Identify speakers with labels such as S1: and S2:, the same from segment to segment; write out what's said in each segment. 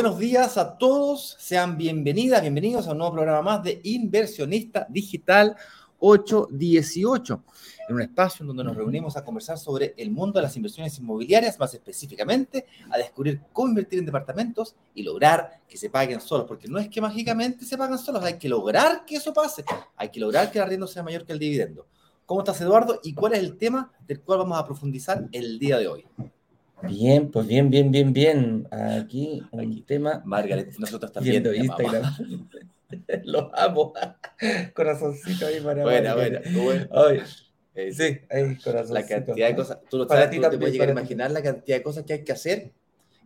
S1: Buenos días a todos, sean bienvenidas, bienvenidos a un nuevo programa más de Inversionista Digital 818, en un espacio en donde nos reunimos a conversar sobre el mundo de las inversiones inmobiliarias, más específicamente a descubrir cómo invertir en departamentos y lograr que se paguen solos, porque no es que mágicamente se pagan solos, hay que lograr que eso pase, hay que lograr que el arriendo sea mayor que el dividendo. ¿Cómo estás, Eduardo? ¿Y cuál es el tema del cual vamos a profundizar el día de hoy?
S2: Bien, pues bien, bien, bien, bien. Aquí un tema.
S1: Margaret, nosotros también. Viendo Instagram.
S2: Los amo. Corazoncito ahí para.
S1: Buena, buena.
S2: Eh, sí, ahí, corazoncito.
S1: La cantidad de cosas. Tú lo sabes, tú te puedes llegar a imaginar la cantidad de cosas que hay que hacer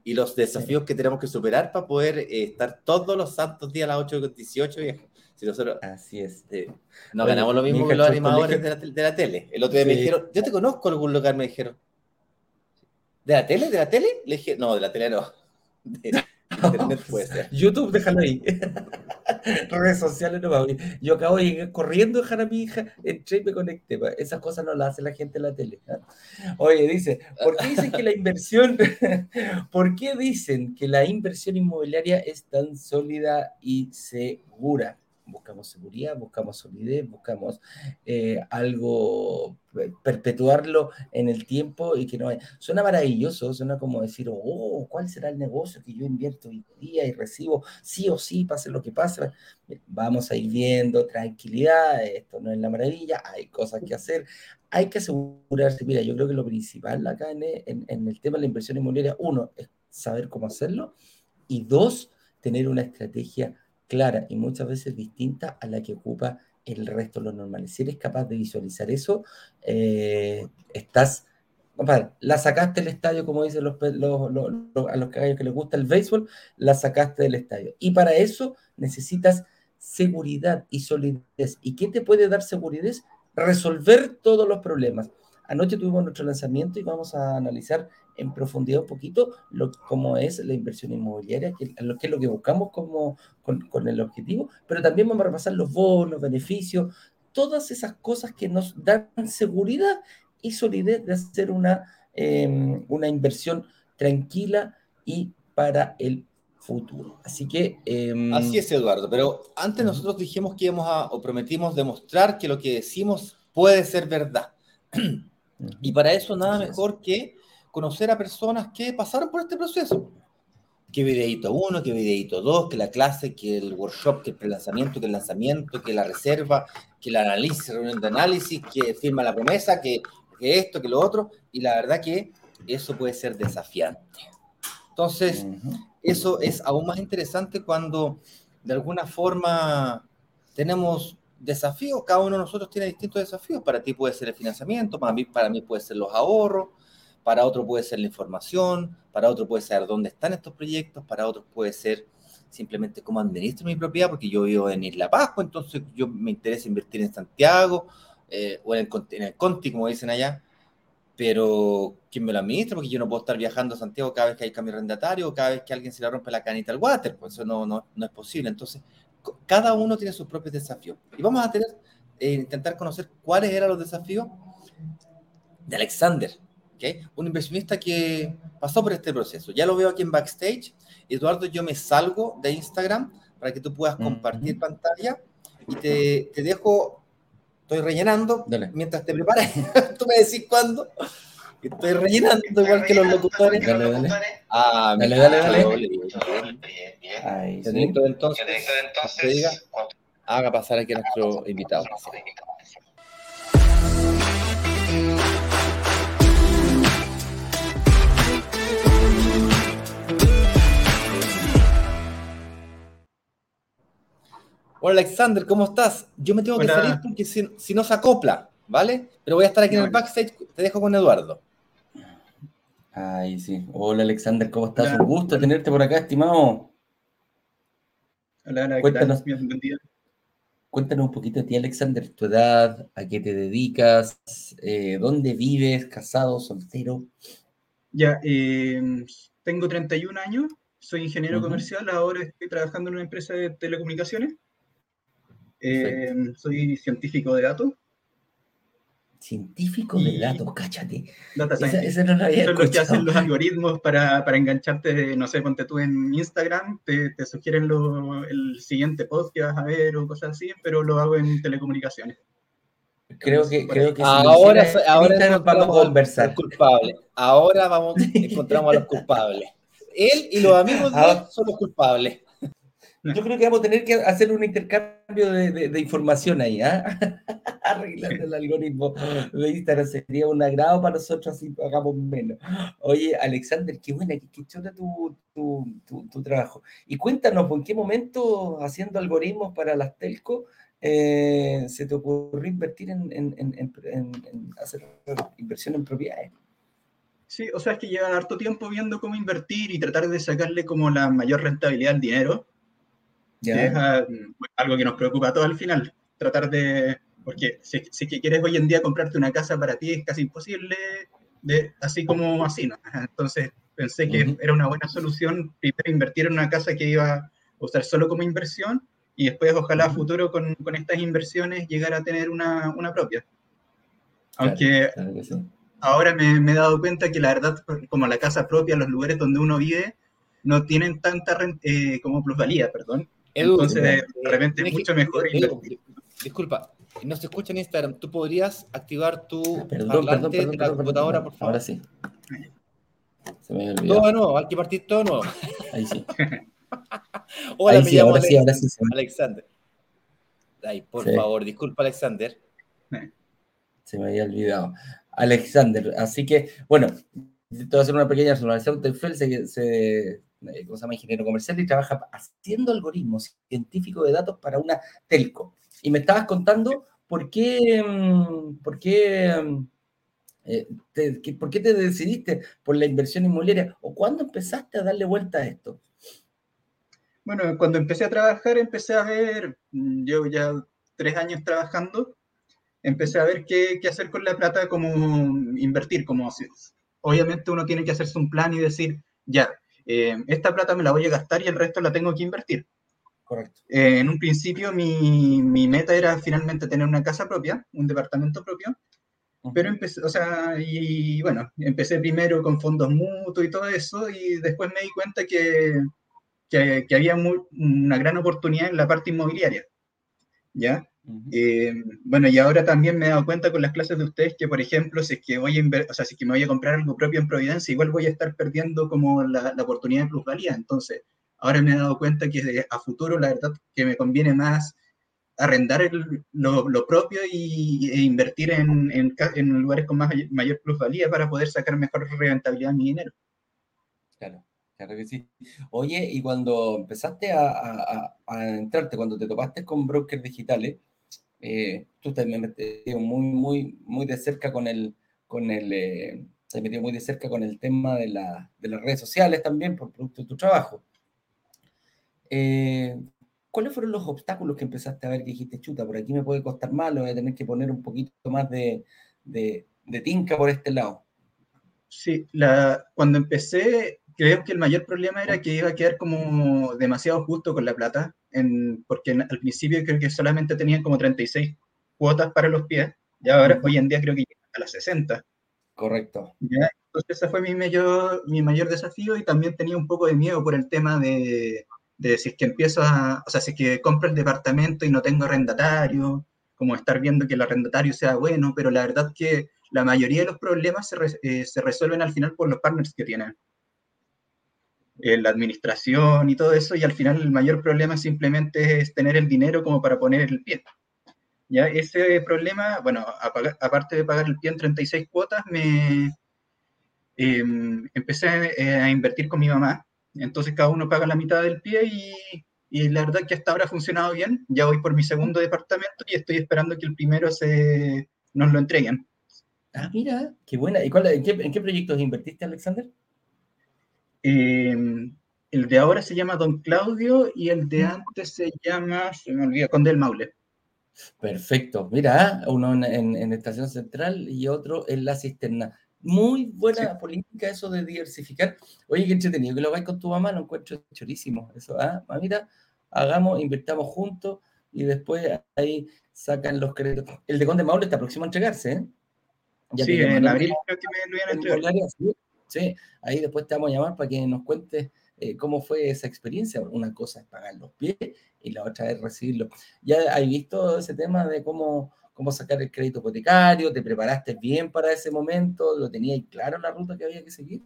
S1: y los desafíos que tenemos que superar para poder eh, estar todos los santos días a las 8.18, viejo. Si nosotros,
S2: Así es.
S1: Eh, no ganamos lo mismo que los animadores de la, de la, tele. El otro día me dijeron, yo te conozco algún lugar, me dijeron. ¿De la tele? ¿De la tele? Le dije, no, de la tele no. De
S2: internet puede ser. YouTube, déjalo ahí. Redes sociales no va Yo acabo de ir corriendo a dejar a mi hija, entré y me conecté. Esas cosas no las hace la gente en la tele. Oye, dice, ¿por qué dicen que la inversión, por qué dicen que la inversión inmobiliaria es tan sólida y segura? Buscamos seguridad, buscamos solidez, buscamos eh, algo, eh, perpetuarlo en el tiempo y que no hay. Suena maravilloso, suena como decir, oh, ¿cuál será el negocio que yo invierto hoy día y recibo sí o sí, pase lo que pase? Vamos a ir viendo, tranquilidad, esto no es la maravilla, hay cosas que hacer, hay que asegurarse. Mira, yo creo que lo principal acá en, en el tema de la inversión inmobiliaria, uno, es saber cómo hacerlo y dos, tener una estrategia clara y muchas veces distinta a la que ocupa el resto de los normales. Si eres capaz de visualizar eso, eh, estás, compadre, la sacaste del estadio, como dicen los, a los caballos que les gusta el béisbol, la sacaste del estadio. Y para eso necesitas seguridad y solidez. ¿Y qué te puede dar seguridad? Resolver todos los problemas. Anoche tuvimos nuestro lanzamiento y vamos a analizar en profundidad un poquito lo, cómo es la inversión inmobiliaria, que, lo, que es lo que buscamos como, con, el objetivo, pero también vamos a repasar los bonos, beneficios, todas esas cosas que nos dan seguridad y solidez de hacer una, em, una inversión tranquila y para el futuro. Así que...
S1: Em, Así es, Eduardo, pero antes nosotros dijimos que íbamos a, o prometimos demostrar que lo que decimos puede ser verdad. Y para eso nada mejor que conocer a personas que pasaron por este proceso. Que videito uno, que videito dos, que la clase, que el workshop, que el prelanzamiento, que el lanzamiento, que la reserva, que el análisis, reunión de análisis, que firma la promesa, que, esto, que lo otro. Y la verdad que eso puede ser desafiante. Entonces, eso es aún más interesante cuando de alguna forma tenemos desafíos, cada uno de nosotros tiene distintos desafíos. Para ti puede ser el financiamiento, para mí, para mí puede ser los ahorros, para otro puede ser la información, para otro puede ser dónde están estos proyectos, para otros puede ser simplemente cómo administro mi propiedad, porque yo vivo en Isla Pascua, entonces yo me interesa invertir en Santiago eh, o en el, en el Conti, como dicen allá, pero ¿quién me lo administra? Porque yo no puedo estar viajando a Santiago cada vez que hay cambio arrendatario o cada vez que alguien se le rompe la canita al water, pues eso no, no, no es posible. Entonces, cada uno tiene sus propios desafíos. Y vamos a tener, eh, intentar conocer cuáles eran los desafíos de Alexander, ¿okay? un inversionista que pasó por este proceso. Ya lo veo aquí en backstage. Eduardo, yo me salgo de Instagram para que tú puedas compartir pantalla y te, te, dejo, estoy rellenando mientras te preparas. tú me decís cuándo. Estoy rellenando igual que los locutores.
S2: Dale, dale.
S1: Ah,
S2: dale, dale, dale.
S1: Ahí, sí. entonces, entonces diga, haga pasar aquí a nuestro invitado. Hola Alexander, ¿cómo estás? Yo me tengo que salir porque si, si, no se acopla, ¿vale? Pero voy a estar aquí en el backstage, te dejo con Eduardo.
S2: Ay, sí. Hola Alexander, ¿cómo estás? Un gusto tenerte por acá, estimado.
S3: Hola, hola,
S2: cuéntanos, cuéntanos un poquito de ti, Alexander, tu edad, a qué te dedicas, eh, dónde vives, casado, soltero.
S3: Ya, em, tengo 31 años, soy ingeniero comercial, ahora estoy trabajando en una empresa de telecomunicaciones. Em, soy científico de datos.
S2: Científico de datos, cáchate.
S3: Eso es lo que hacen los algoritmos para, para, engancharte, no sé, ponte tú en Instagram, te, te sugieren lo, el siguiente post que vas a ver o cosas así, pero lo hago en telecomunicaciones.
S2: Creo que, creo que
S1: ahora, ahora vamos a conversar. Culpable. Ahora vamos, encontramos a los culpables. Él y los amigos de él son los culpables.
S2: Yo creo que vamos a tener que hacer un intercambio de, información ahí, ¿ah? Arreglando el algoritmo de Instagram sería un agrado para nosotros así hagamos menos. Oye, Alexander, qué buena, qué, qué chota tu, tu, trabajo. Y cuéntanos, ¿por qué momento haciendo algoritmos para las telco eh, se te ocurrió invertir en, en, en, hacer inversión en propiedades?
S3: Sí, o sea, es que llevan harto tiempo viendo cómo invertir y tratar de sacarle como la mayor rentabilidad al dinero es ah, algo que nos preocupa a todos al final. Tratar de, porque si, si que quieres hoy en día comprarte una casa para ti es casi imposible, de, así como así, ¿no? Entonces pensé que era una buena solución primero invertir en una casa que iba a usar solo como inversión y después ojalá a futuro con, con, estas inversiones llegar a tener una, una propia. Aunque ahora me, me, he dado cuenta que la verdad, como la casa propia, los lugares donde uno vive, no tienen tanta eh, como plusvalía, perdón. Entonces, de repente es mucho mejor.
S1: disculpa, no se escucha en Instagram. ¿Tú podrías activar tu parlante de la computadora, por favor?
S2: Ahora sí.
S1: Se me olvidado. Todo de nuevo, hay que partir todo de nuevo.
S2: Ahí sí.
S1: Hola, me llamo Alexander. Ay, por favor, disculpa, Alexander.
S2: Se me había olvidado. Alexander, así que, bueno, te voy a hacer una pequeña. Teufel se, se eh, ¿cómo se llama? ingeniero comercial y trabaja haciendo algoritmos científicos de datos para una telco. Y me estabas contando por qué, mm, por qué, mm, eh, te, por qué te decidiste por la inversión inmobiliaria o cuándo empezaste a darle vuelta a esto.
S3: Bueno, cuando empecé a trabajar, empecé a ver, mm, yo ya tres años trabajando, empecé a ver qué, qué hacer con la plata, como invertir, como obviamente uno tiene que hacerse un plan y decir, ya, eh, esta plata me la voy a gastar y el resto la tengo que invertir.
S2: Correcto.
S3: Eh, en un principio mi, mi, meta era finalmente tener una casa propia, un departamento propio, pero empecé, o sea, y, bueno, empecé primero con fondos mutuos y todo eso, y después me di cuenta que, que, que había una gran oportunidad en la parte inmobiliaria, ¿ya? Eh, bueno, y ahora también me he dado cuenta con las clases de ustedes que, por ejemplo, si es que voy a, o sea, si es que me voy a comprar algo propio en Providencia, igual voy a estar perdiendo como la, la oportunidad de plusvalía. Entonces, ahora me he dado cuenta que a futuro, la verdad, que me conviene más arrendar lo, lo, propio y, e invertir en, en, en, lugares con más, mayor plusvalía para poder sacar mejor rentabilidad de mi dinero.
S2: Claro. Claro que sí. Oye, y cuando empezaste a, a, a, entrarte, cuando te topaste con brokers digitales, eh, tú te metido muy, muy, muy de cerca con el, con el, eh, te metido muy de cerca con el tema de, la, de, las redes sociales también por producto de tu trabajo. Eh, ¿Cuáles fueron los obstáculos que empezaste a ver que dijiste, chuta, por aquí me puede costar más, voy a tener que poner un poquito más de, de, de tinca por este lado?
S3: Sí, la, cuando empecé, creo que el mayor problema era que iba a quedar como demasiado justo con la plata porque al principio creo que solamente tenían como 36 cuotas para los pies, y ahora hoy en día creo que a las 60.
S2: Correcto.
S3: Entonces ese fue mi mayor, mi mayor desafío y también tenía un poco de miedo por el tema de, de si es que empiezo a, o sea, si es que compro el departamento y no tengo arrendatario, como estar viendo que el arrendatario sea bueno, pero la verdad que la mayoría de los problemas se, eh, se resuelven al final por los partners que tienen. La administración y todo eso, y al final el mayor problema simplemente es tener el dinero como para poner el pie. Ya ese problema, bueno, aparte de pagar el pie en 36 cuotas, me em, empecé eh, a invertir con mi mamá. Entonces cada uno paga la mitad del pie y, y, la verdad que hasta ahora ha funcionado bien. Ya voy por mi segundo departamento y estoy esperando que el primero se, nos lo entreguen.
S2: Ah, mira, qué buena. ¿Y cuál, en, qué, en qué proyectos invertiste, Alexander?
S3: Em, el de ahora se llama Don Claudio y el de antes se llama, se me olvida, Conde del Maule.
S2: Perfecto. Mira, uno en, Estación Central y otro en La Cisterna. Muy buena política eso de diversificar. Oye, qué entretenido que lo hagáis con tu mamá, lo encuentro chorísimo. Eso, ¿ah? Mamita, hagamos, invirtamos juntos y después ahí sacan los créditos. El de Conde Maule está próximo a entregarse, ¿eh?
S3: sí, en abril creo que me lo iban a entregar.
S2: Sí, ahí después te vamos a llamar para que nos cuentes eh, cómo fue esa experiencia. Una cosa es pagar los pies y la otra es recibirlo. ¿Ya has visto ese tema de cómo, cómo sacar el crédito hipotecario? ¿Te preparaste bien para ese momento? ¿Lo tenías claro la ruta que había que seguir?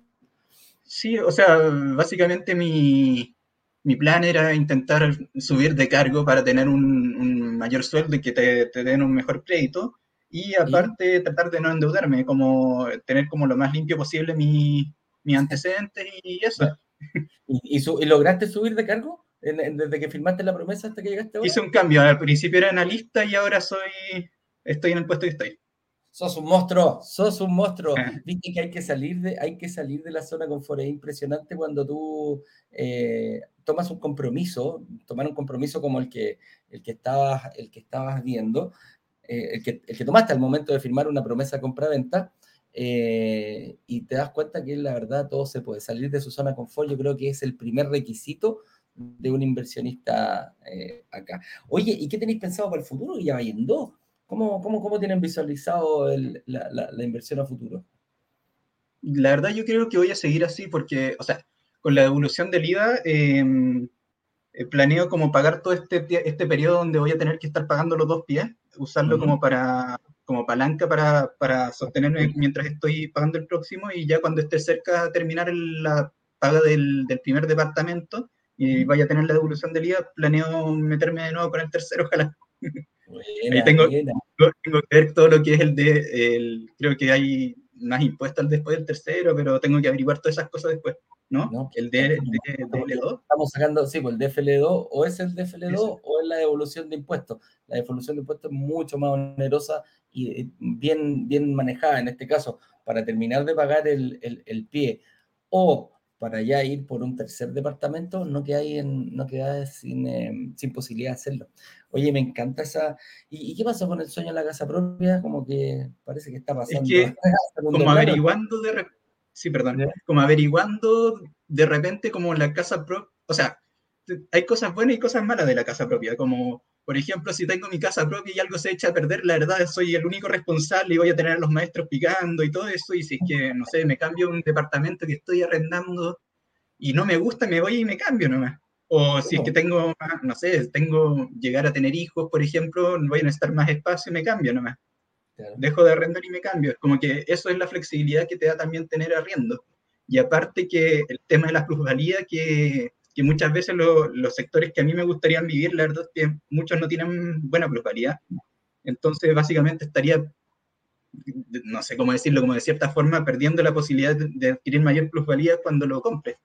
S3: Sí, o sea, básicamente mi, mi plan era intentar subir de cargo para tener un, mayor sueldo y que te, te den un mejor crédito y aparte tratar de no endeudarme, como tener como lo más limpio posible mi, mi antecedentes y eso.
S2: ¿Y, y, lograste subir de cargo desde que firmaste la promesa hasta que llegaste
S3: ahora? Hice un cambio, al principio era analista y ahora soy, estoy en el puesto que estoy.
S2: Sos un monstruo, sos un monstruo. Viste que hay que salir de, hay que salir de la zona confort. Es impresionante cuando tú eh, tomas un compromiso, tomar un compromiso como el que, el que, estabas, el que estabas viendo, eh, el, que, el, que, tomaste al momento de firmar una promesa compra-venta, eh, y te das cuenta que la verdad todo se puede. Salir de su zona de confort, yo creo que es el primer requisito de un inversionista eh, acá. Oye, ¿y qué tenéis pensado para el futuro? Ya va dos. ¿Cómo, cómo, cómo tienen visualizado la, inversión a futuro?
S3: La verdad yo creo que voy a seguir así porque, o sea, con la devolución del IVA, em, planeo como pagar todo este, este periodo donde voy a tener que estar pagando los dos pies usarlo como para como palanca para, para, sostenerme mientras estoy pagando el próximo y ya cuando esté cerca de terminar la paga del, del primer departamento y vaya a tener la devolución del IVA, planeo meterme de nuevo con el tercero, ojalá. Ahí tengo, tengo, que ver todo lo que es el de, el, creo que hay más impuestos después del tercero, pero tengo que averiguar todas esas cosas después. ¿No? el DFL2.
S2: Estamos sacando, sí, pues el DFL2 o es el DFL2 o es la devolución de impuestos. La devolución de impuestos es mucho más onerosa y eh, bien, bien manejada en este caso para terminar de pagar el, el, el pie o para ya ir por un tercer departamento, no queda, en, no queda sin, eh, sin, posibilidad de hacerlo. Oye, me encanta esa... ¿Y, qué pasó con el sueño de la casa propia? Como que parece que está pasando...
S3: Es que, como averiguando de, sí, perdón, como averiguando de repente como la casa propia, o sea, hay cosas buenas y cosas malas de la casa propia, como por ejemplo, si tengo mi casa propia y algo se echa a perder, la verdad soy el único responsable y voy a tener a los maestros picando y todo eso, y si es que, no sé, me cambio un departamento que estoy arrendando y no me gusta, me voy y me cambio nomás. O si es que tengo, no sé, tengo llegar a tener hijos, por ejemplo, voy a necesitar más espacio y me cambio nomás. Dejo de arrendar y me cambio. Es como que eso es la flexibilidad que te da también tener arriendo. Y aparte que el tema de la plusvalía, que, que muchas veces los sectores que a mí me gustaría vivir, la verdad es que muchos no tienen buena plusvalía. Entonces, básicamente estaría, no sé cómo decirlo, como de cierta forma, perdiendo la posibilidad de, adquirir mayor plusvalía cuando lo compre.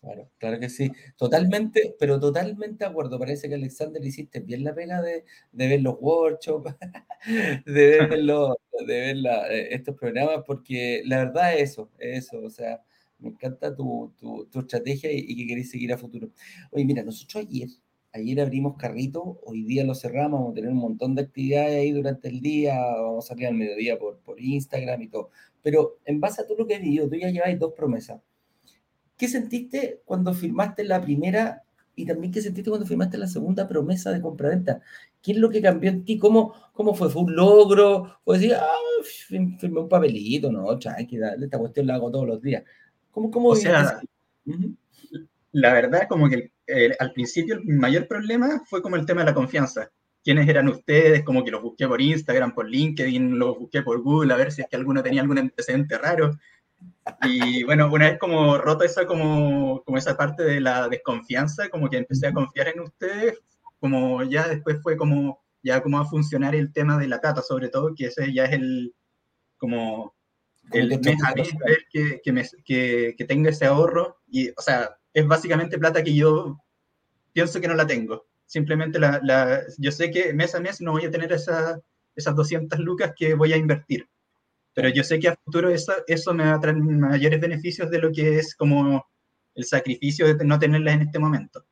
S2: Claro, claro que sí. Totalmente, pero totalmente de acuerdo. Parece que Alexander hiciste bien la pega de, de ver los workshops, de ver, los, de ver eh, estos programas, porque la verdad es eso, es eso. O sea, me encanta tu, tu, tu estrategia y, que queréis seguir a futuro. Oye, mira, nosotros ayer, ayer abrimos carrito, hoy día lo cerramos, vamos a tener un montón de actividades ahí durante el día, vamos a salir al mediodía por, por Instagram y todo. Pero en base a todo lo que he vivido, tú ya lleváis dos promesas ¿Qué sentiste cuando firmaste la primera y también qué sentiste cuando firmaste la segunda promesa de compraventa? ¿Qué es lo que cambió en ti? ¿Cómo, cómo fue? ¿Fue un logro? ¿Fue decir, ah, firmé un papelito? No, tranquila, esta cuestión la hago todos los días. ¿Cómo, cómo
S3: o sea, la verdad, como que al principio el mayor problema fue como el tema de la confianza. ¿Quiénes eran ustedes? Como que los busqué por Instagram, por LinkedIn, los busqué por Google, a ver si es que alguno tenía algún antecedente raro. Y bueno, una vez como roto esa, como, como esa parte de la desconfianza, como que empecé a confiar en ustedes, como ya después fue como, ya cómo va a funcionar el tema de la cata, sobre todo, que ese ya es el, como, el mes a mes, ver que, que, me, que, que tenga ese ahorro, y, o sea, es básicamente plata que yo pienso que no la tengo. Simplemente la, la, yo sé que mes a mes no voy a tener esa, esas 200 lucas que voy a invertir pero yo sé que a futuro eso, eso me va a traer mayores beneficios de lo que es como el sacrificio de no tenerlas en este momento.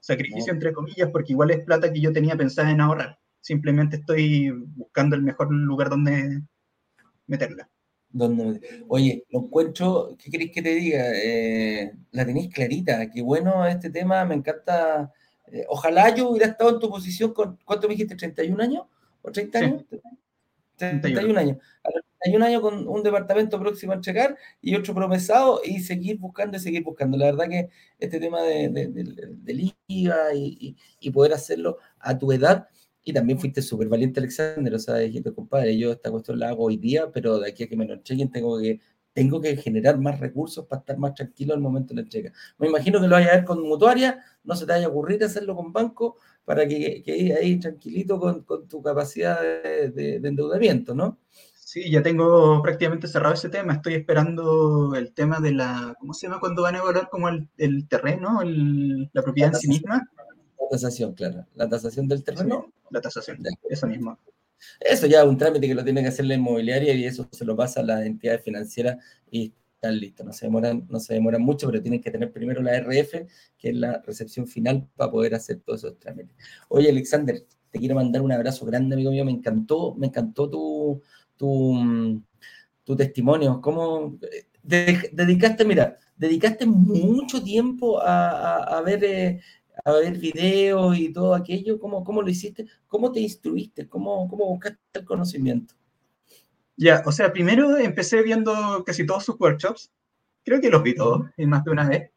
S3: Sacrificio entre comillas, porque igual es plata que yo tenía pensada en ahorrar. Simplemente estoy buscando el mejor lugar donde meterla.
S2: Donde, oye, lo encuentro, ¿qué queréis que te diga? Eh, la tenéis clarita, qué bueno este tema, me encanta. Eh, ojalá yo hubiera estado en tu posición con, ¿cuánto me dijiste? ¿31 años? ¿O 30 años? 31 años. A los un año con un departamento próximo a entregar y otro promesado y seguir buscando y seguir buscando. La verdad que este tema de, del IVA y, y, poder hacerlo a tu edad, y también fuiste súper valiente, Alexander, o sea, dijiste, compadre, yo esta cuestión la hago hoy día, pero de aquí a que me lo entreguen tengo que tengo que generar más recursos para estar más tranquilo al momento de la entrega. Me imagino que lo vaya a ver con mutuaria, no se te vaya a ocurrir hacerlo con banco para que, que ahí tranquilito con, con tu capacidad de, endeudamiento, ¿no?
S3: Sí, ya tengo prácticamente cerrado ese tema. Estoy esperando el tema de la, ¿cómo se llama cuando van a evaluar como el, el terreno, la propiedad en sí misma?
S2: La tasación, claro. La tasación del terreno.
S3: la tasación, eso mismo.
S2: Eso ya es un trámite que lo tiene que hacer la inmobiliaria y eso se lo pasa a las entidades financieras y están listos. No se demoran, no se demoran mucho, pero tienen que tener primero la RF, que es la recepción final, para poder hacer todos esos trámites. Oye, Alexander, te quiero mandar un abrazo grande, amigo mío. Me encantó, me encantó tu, tu, tu testimonio. ¿Cómo dedicaste, mira, dedicaste mucho tiempo a, ver eh, a ver videos y todo aquello? ¿Cómo, cómo lo hiciste? ¿Cómo te instruiste? ¿Cómo, cómo buscaste el conocimiento?
S3: Ya, o sea, primero empecé viendo casi todos sus workshops. Creo que los vi todos, y más de una vez.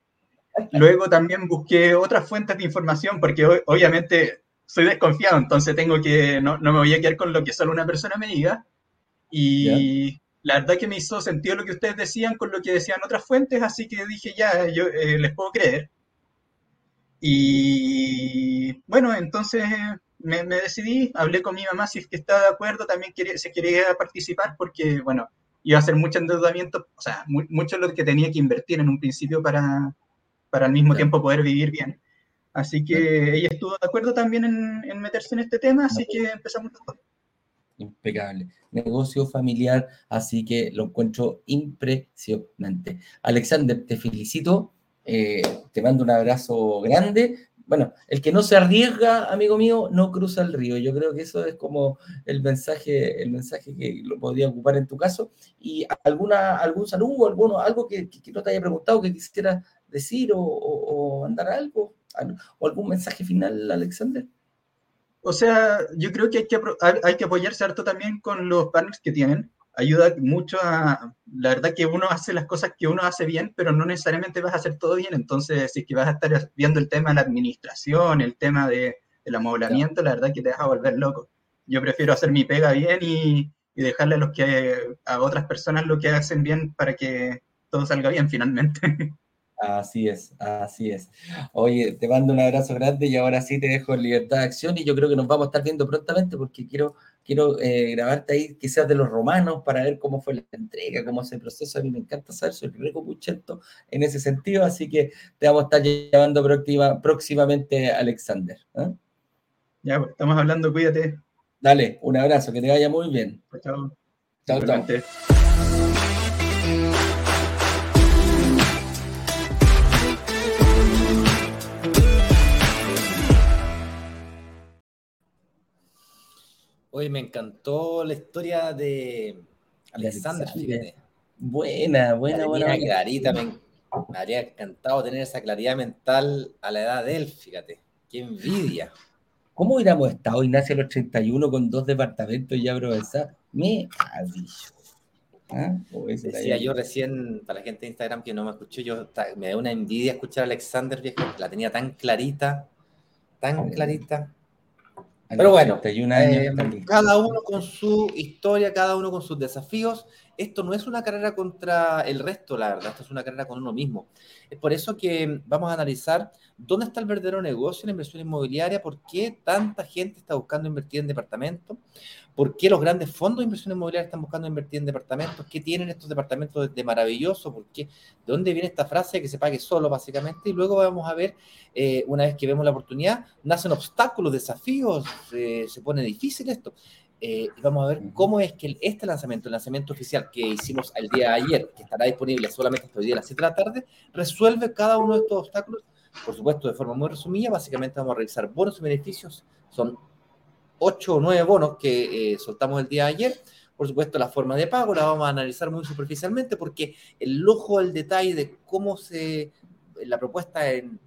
S3: Luego también busqué otras fuentes de información, porque obviamente soy desconfiado, entonces tengo que, no, no, me voy a quedar con lo que solo una persona me diga. Y la verdad que me hizo sentido lo que ustedes decían con lo que decían otras fuentes, así que dije, ya, yo eh, les puedo creer. Y bueno, entonces me, decidí, hablé con mi mamá si es que estaba de acuerdo, también quería, se quería participar porque, bueno, iba a hacer mucho endeudamiento, o sea, mucho lo que tenía que invertir en un principio para, para al mismo tiempo poder vivir bien. Así que ella estuvo de acuerdo también en, meterse en este tema, así que empezamos todo.
S2: Impecable. Negocio familiar, así que lo encuentro impresionante. Alexander, te felicito eh, te mando un abrazo grande. Bueno, el que no se arriesga, amigo mío, no cruza el río. Yo creo que eso es como el mensaje, el mensaje que lo podría ocupar en tu caso. Y alguna, algún saludo, alguno, algo que, no te haya preguntado, que quisiera decir o, mandar algo, o algún mensaje final, Alexander.
S3: O sea, yo creo que hay que, hay que apoyarse harto también con los partners que tienen ayuda mucho a, la verdad que uno hace las cosas que uno hace bien, pero no necesariamente vas a hacer todo bien, entonces si es que vas a estar viendo el tema de la administración, el tema de, del amoblamiento, la verdad que te vas a volver loco. Yo prefiero hacer mi pega bien y, y dejarle a, los que, a otras personas lo que hacen bien para que todo salga bien finalmente.
S2: Así es, así es. Oye, te mando un abrazo grande y ahora sí te dejo en libertad de acción y yo creo que nos vamos a estar viendo prontamente porque quiero, quiero eh, grabarte ahí quizás de los romanos para ver cómo fue la entrega, cómo se proceso. A mí me encanta saber, soy rico muchento en ese sentido, así que te vamos a estar llevando próximamente, Alexander. ¿eh?
S3: Ya, pues, estamos hablando, cuídate.
S2: Dale, un abrazo, que te vaya muy bien.
S3: Chao. Chao, chao.
S1: Hoy me encantó la historia de Alexander,
S2: Buena, buena, buena.
S1: clarita, me, habría encantado tener esa claridad mental a la edad de él, fíjate. Qué envidia.
S2: ¿Cómo hubiéramos estado, Ignacio, a los 31 con dos departamentos ya aprovechar? Me ha dicho.
S1: ¿Ah? Decía yo recién, para la gente de Instagram que no me escuchó, yo me da una envidia escuchar a Alexander, viejo, la tenía tan clarita, tan clarita. Pero bueno, eh, cada uno con su historia, cada uno con sus desafíos. Esto no es una carrera contra el resto, la verdad, esto es una carrera con uno mismo. Es por eso que vamos a analizar dónde está el verdadero negocio en la inversión inmobiliaria, por qué tanta gente está buscando invertir en departamentos, por qué los grandes fondos de inversión inmobiliaria están buscando invertir en departamentos, qué tienen estos departamentos de, maravilloso, por qué, de dónde viene esta frase que se pague solo, básicamente, y luego vamos a ver, eh, una vez que vemos la oportunidad, nacen obstáculos, desafíos, se pone difícil esto. Eh, y vamos a ver cómo es que este lanzamiento, el lanzamiento oficial que hicimos el día de ayer, que estará disponible solamente hasta hoy día a las 7 de la tarde, resuelve cada uno de estos obstáculos, por supuesto de forma muy resumida, básicamente vamos a revisar bonos y beneficios, son 8 o 9 bonos que eh, soltamos el día de ayer, por supuesto la forma de pago la vamos a analizar muy superficialmente porque el lujo al detalle de cómo se, la propuesta en,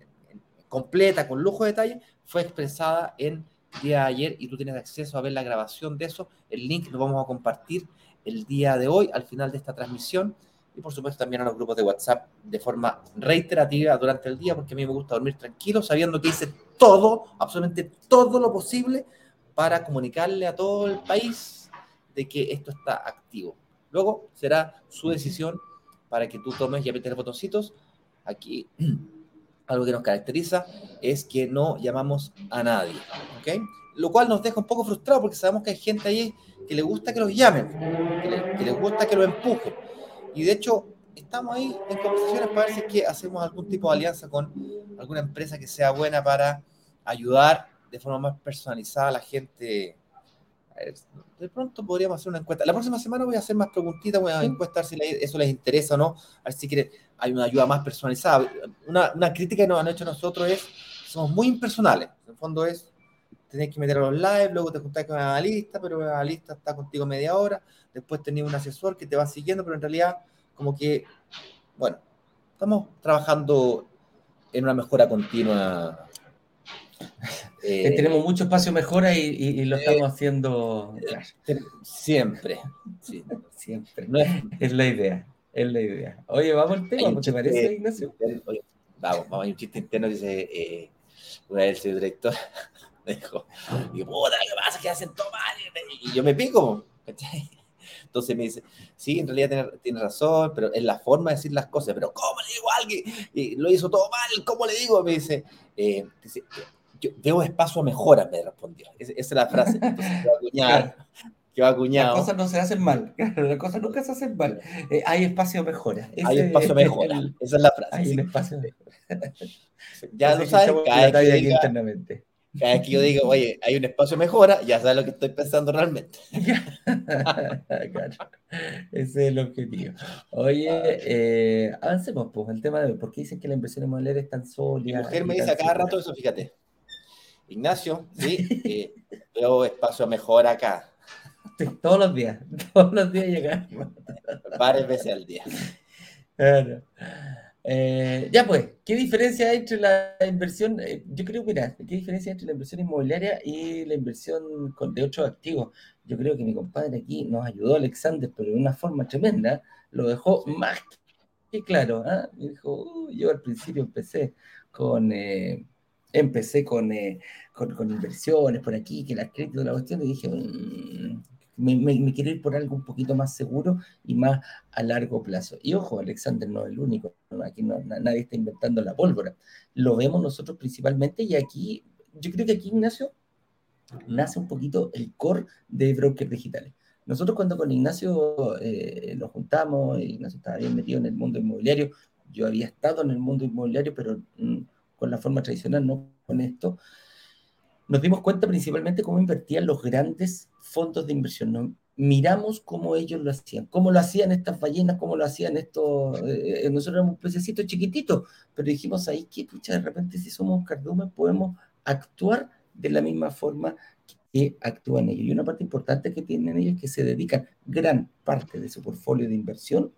S1: completa, con lujo de detalle, fue expresada en día de ayer y tú tienes acceso a ver la grabación de eso. El link lo vamos a compartir el día de hoy al final de esta transmisión y por supuesto también a los grupos de WhatsApp de forma reiterativa durante el día porque a mí me gusta dormir tranquilo sabiendo que hice todo, absolutamente todo lo posible para comunicarle a todo el país de que esto está activo. Luego será su decisión para que tú tomes y aprietes los botoncitos. Aquí algo que nos caracteriza es que no llamamos a nadie, ¿ok? Lo cual nos deja un poco frustrados porque sabemos que hay gente ahí que le gusta que los llamen, que, les gusta que lo empujen. Y de hecho, estamos ahí en conversaciones para ver si es que hacemos algún tipo de alianza con alguna empresa que sea buena para ayudar de forma más personalizada a la gente de pronto podríamos hacer una encuesta. La próxima semana voy a hacer más preguntitas, voy a encuestar si eso les interesa o no, a ver si quieren, hay una ayuda más personalizada. Una, una crítica que nos han hecho nosotros es, somos muy impersonales. En el fondo es, tenés que meter a los live, luego te juntás con un analista, pero el analista está contigo media hora, después tenés un asesor que te va siguiendo, pero en realidad como que, bueno, estamos trabajando en una mejora continua
S2: eh, tenemos mucho espacio mejora y, lo estamos haciendo
S1: siempre.
S2: siempre. es, la idea. Es la idea. Oye, vamos al tema, ¿te parece, Ignacio?
S1: vamos, vamos, hay un chiste interno, dice eh, una vez el director me dijo, y puta, ¿qué pasa? que hacen todo mal? Y yo me pico, Entonces me dice, sí, en realidad tiene, tiene, razón, pero es la forma de decir las cosas, pero ¿cómo le digo a alguien? Y lo hizo todo mal, ¿cómo le digo? Me dice, eh, dice yo veo espacio a mejora, me respondió. Esa, es la frase. que va acuñado.
S2: Las cosas no se hacen mal, las cosas nunca se hacen mal. Eh, hay espacio a mejora.
S1: hay espacio a mejora. Esa es la frase.
S2: Hay un espacio.
S1: Ya lo sabes, cada vez, que diga, cada vez que yo digo, oye, hay un espacio a mejora, ya sabes lo que estoy pensando realmente.
S2: claro. Ese es el objetivo. Oye, eh, avancemos, pues, el tema de por qué dicen que la inversión inmobiliaria es tan sólida.
S1: Mi mujer me dice a cada rato eso, fíjate. Ignacio, sí, eh, veo espacio mejor acá.
S2: todos los días, todos los días llegamos.
S1: Varias veces al día.
S2: Eh, ya pues, ¿qué diferencia hay entre la inversión? Eh, yo creo, mira, ¿qué diferencia hay entre la inversión inmobiliaria y la inversión de otros activos? Yo creo que mi compadre aquí nos ayudó, Alexander, pero de una forma tremenda, lo dejó más que claro. ¿ah? Me dijo, yo al principio empecé con empecé eh, con, con, inversiones por aquí, que las créditos, la cuestión, y dije, mm, me, quiero ir por algo un poquito más seguro y más a largo plazo. Y ojo, Alexander no es el único, aquí no, nadie está inventando la pólvora. Lo vemos nosotros principalmente y aquí, yo creo que aquí, Ignacio, nace un poquito el core de brokers digitales. Nosotros cuando con Ignacio eh, nos juntamos, Ignacio estaba bien metido en el mundo inmobiliario, yo había estado en el mundo inmobiliario, pero... Mm, con la forma tradicional, no con esto, nos dimos cuenta principalmente cómo invertían los grandes fondos de inversión. Miramos cómo ellos lo hacían, cómo lo hacían estas ballenas, cómo lo hacían estos. Eh, eh, nosotros éramos pececitos chiquititos, pero dijimos ahí que, pucha, de repente, si somos un cardumen, podemos actuar de la misma forma que actúan ellos. Y una parte importante que tienen ellos es que se dedican gran parte de su portfolio de inversión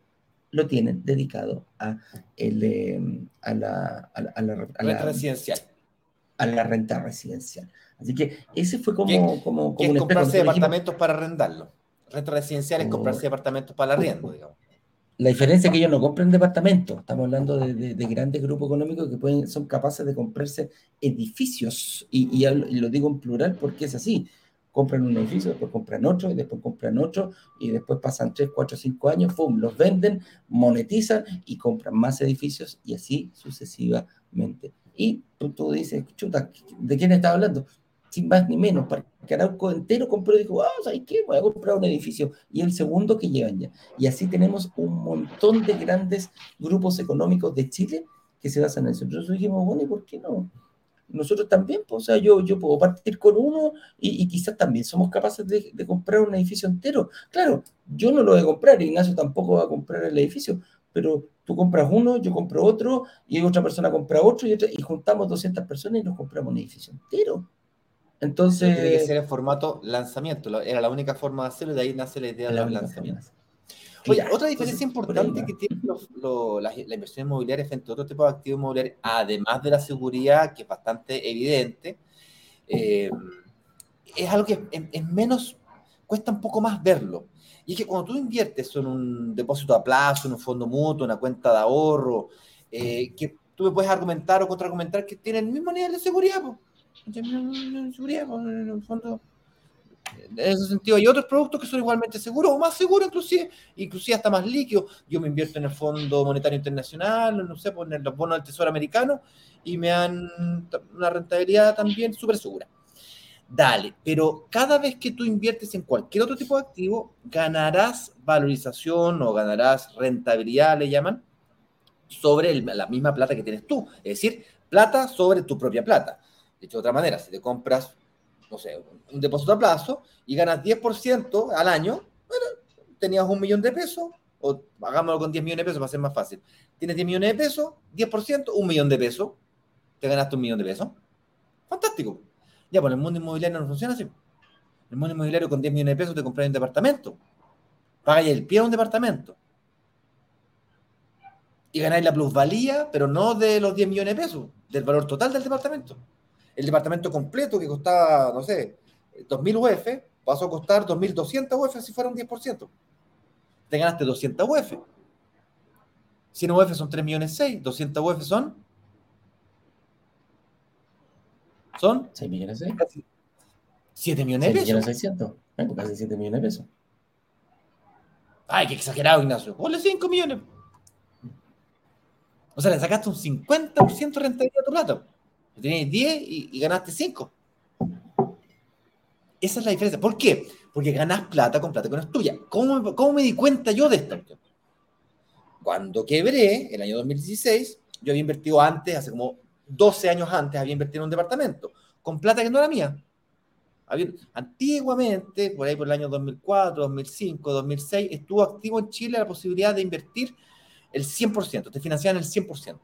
S2: lo tienen dedicado a, el, a, la, a, la,
S1: renta residencial.
S2: A la renta residencial. Así que ese fue como... como,
S1: como comprarse departamentos para arrendarlo. Renta residencial es comprarse departamentos para el arriendo, digamos.
S2: La diferencia es que ellos no compran departamentos, estamos hablando de, de, grandes grupos económicos que pueden, son capaces de comprarse edificios, y, y, lo digo en plural porque es así compran un edificio, después compran otro, y después compran otro, y después pasan 3, 4, 5 años, ¡pum!, los venden, monetizan y compran más edificios, y así sucesivamente. Y tú, dices, chuta, ¿de quién estás hablando? Sin más ni menos, para que Arauco entero compró y dijo, ah, ¿sabes qué? Voy a comprar un edificio. Y el segundo que llevan ya. Y así tenemos un montón de grandes grupos económicos de Chile que se basan en eso. Nosotros dijimos, bueno, ¿y por qué no? Nosotros también, pues, o sea, yo, yo puedo partir con uno y, quizás también somos capaces de, comprar un edificio entero. Claro, yo no lo voy a comprar, Ignacio tampoco va a comprar el edificio, pero tú compras uno, yo compro otro, y otra persona compra otro, y, y juntamos 200 personas y nos compramos un edificio entero. Entonces...
S1: Tiene que ser en formato lanzamiento, era la única forma de hacerlo, y de ahí nace la idea de los lanzamientos. Oye, otra diferencia importante que tiene la, inversión inmobiliaria frente a otro tipo de activos inmobiliarios, además de la seguridad, que es bastante evidente, eh, es algo que es, menos, cuesta un poco más verlo. Y es que cuando tú inviertes en un depósito a plazo, en un fondo mutuo, una cuenta de ahorro, eh, que tú me puedes argumentar o contraargumentar que tiene el mismo nivel de seguridad, seguridad, en el fondo en ese sentido, hay otros productos que son igualmente seguros o más seguros, inclusive, inclusive hasta más líquidos. Yo me invierto en el Fondo Monetario Internacional, no sé, poner los bonos del Tesoro Americano y me dan una rentabilidad también súper segura. Dale, pero cada vez que tú inviertes en cualquier otro tipo de activo, ganarás valorización o ganarás rentabilidad, le llaman, sobre la misma plata que tienes tú. Es decir, plata sobre tu propia plata. De hecho, de otra manera, si te compras no sé, un depósito a plazo y ganas 10% al año, bueno, tenías un millón de pesos, o hagámoslo con 10 millones de pesos para ser más fácil. Tienes 10 millones de pesos, 10%, un millón de pesos, te ganaste un millón de pesos. Fantástico. Ya, pues el mundo inmobiliario no funciona así. El mundo inmobiliario con 10 millones de pesos te compras un departamento. Pagáis el pie a un departamento. Y ganáis la plusvalía, pero no de los 10 millones de pesos, del valor total del departamento el departamento completo que costaba, no sé, 2.000 UF, pasó a costar 2.200 UF si fuera un 10%. Te ganaste 200 UF. 100 UF son 3 millones 6, 200 UF son... ¿Son?
S2: 6 millones 6.
S1: 7 millones de pesos. 6 millones
S2: 600. Pues casi 7 millones de pesos.
S1: Ay, qué exagerado, Ignacio. Ponle 5 millones. O sea, le sacaste un 50% de rentabilidad a tu plata. Tenías 10 y, ganaste 5. Esa es la diferencia. ¿Por qué? Porque ganas plata con plata que no es tuya. ¿Cómo, ¿Cómo, me di cuenta yo de esto? Cuando quebré, el año 2016, yo había invertido antes, hace como 12 años antes, había invertido en un departamento con plata que no era mía. antiguamente, por ahí por el año 2004, 2005, 2006, estuvo activo en Chile la posibilidad de invertir el 100%, te financiaban el 100%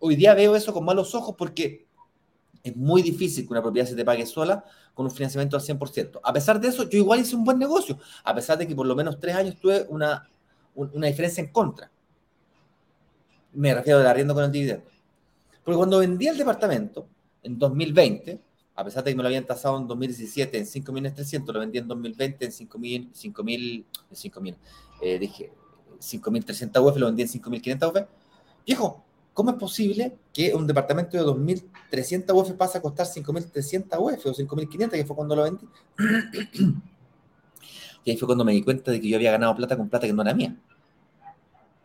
S1: hoy día veo eso con malos ojos porque es muy difícil que una propiedad se te pague sola con un financiamiento al 100%. A pesar de eso, yo igual hice un buen negocio, a pesar de que por lo menos tres años tuve una, una diferencia en contra. Me refiero del arriendo con el dividendo. Porque cuando vendí el departamento en 2020, a pesar de que me lo habían tasado en 2017 en 5.300, lo vendí en 2020 en 5.000, 5.000, 5.000, eh, dije 5.300 UF, lo vendí en 5.500 UF. Viejo, ¿Cómo es posible que un departamento de 2.300 UF pase a costar 5.300 UF o 5.500, que fue cuando lo vendí? y ahí fue cuando me di cuenta de que yo había ganado plata con plata que no era mía.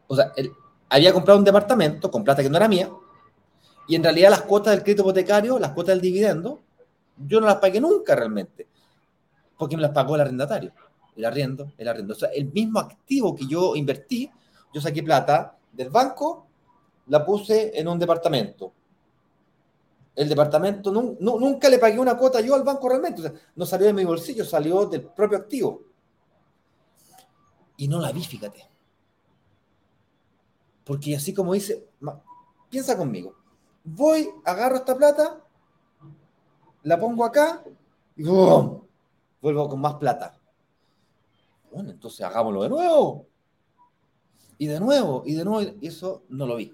S1: O sea, él había comprado un departamento con plata que no era mía, y en realidad las cuotas del crédito hipotecario, las cuotas del dividendo, yo no las pagué nunca realmente, porque me las pagó el arrendatario, el arriendo, el arriendo. O sea, el mismo activo que yo invertí, yo saqué plata del banco la puse en un departamento. El departamento nunca le pagué una cuota yo al banco realmente. No salió de mi bolsillo, salió del propio activo. Y no la vi, fíjate. Porque así como dice, piensa conmigo. Voy, agarro esta plata, la pongo acá y vuelvo con más plata. Bueno, entonces hagámoslo de nuevo. Y de nuevo, y de nuevo, y eso no lo vi.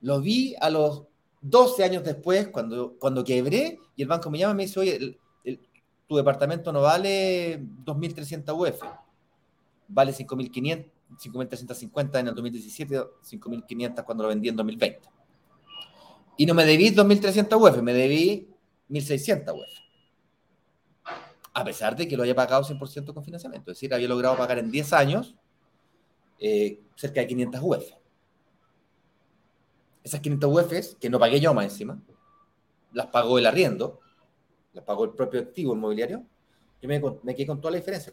S1: Lo vi a los 12 años después, cuando, cuando quebré, y el banco me llama y me dice, oye, tu departamento no vale 2.300 UF, vale 5.500, 5.350 en el 2017, 5.500 cuando lo vendí en 2020. Y no me debí 2.300 UF, me debí 1.600 UF. A pesar de que lo haya pagado 100% con financiamiento. Es decir, había logrado pagar en 10 años eh, cerca de 500 UF esas 500 UFs, que no pagué yo más encima, las pagó el arriendo, las pagó el propio activo inmobiliario, yo me, me quedé con toda la diferencia.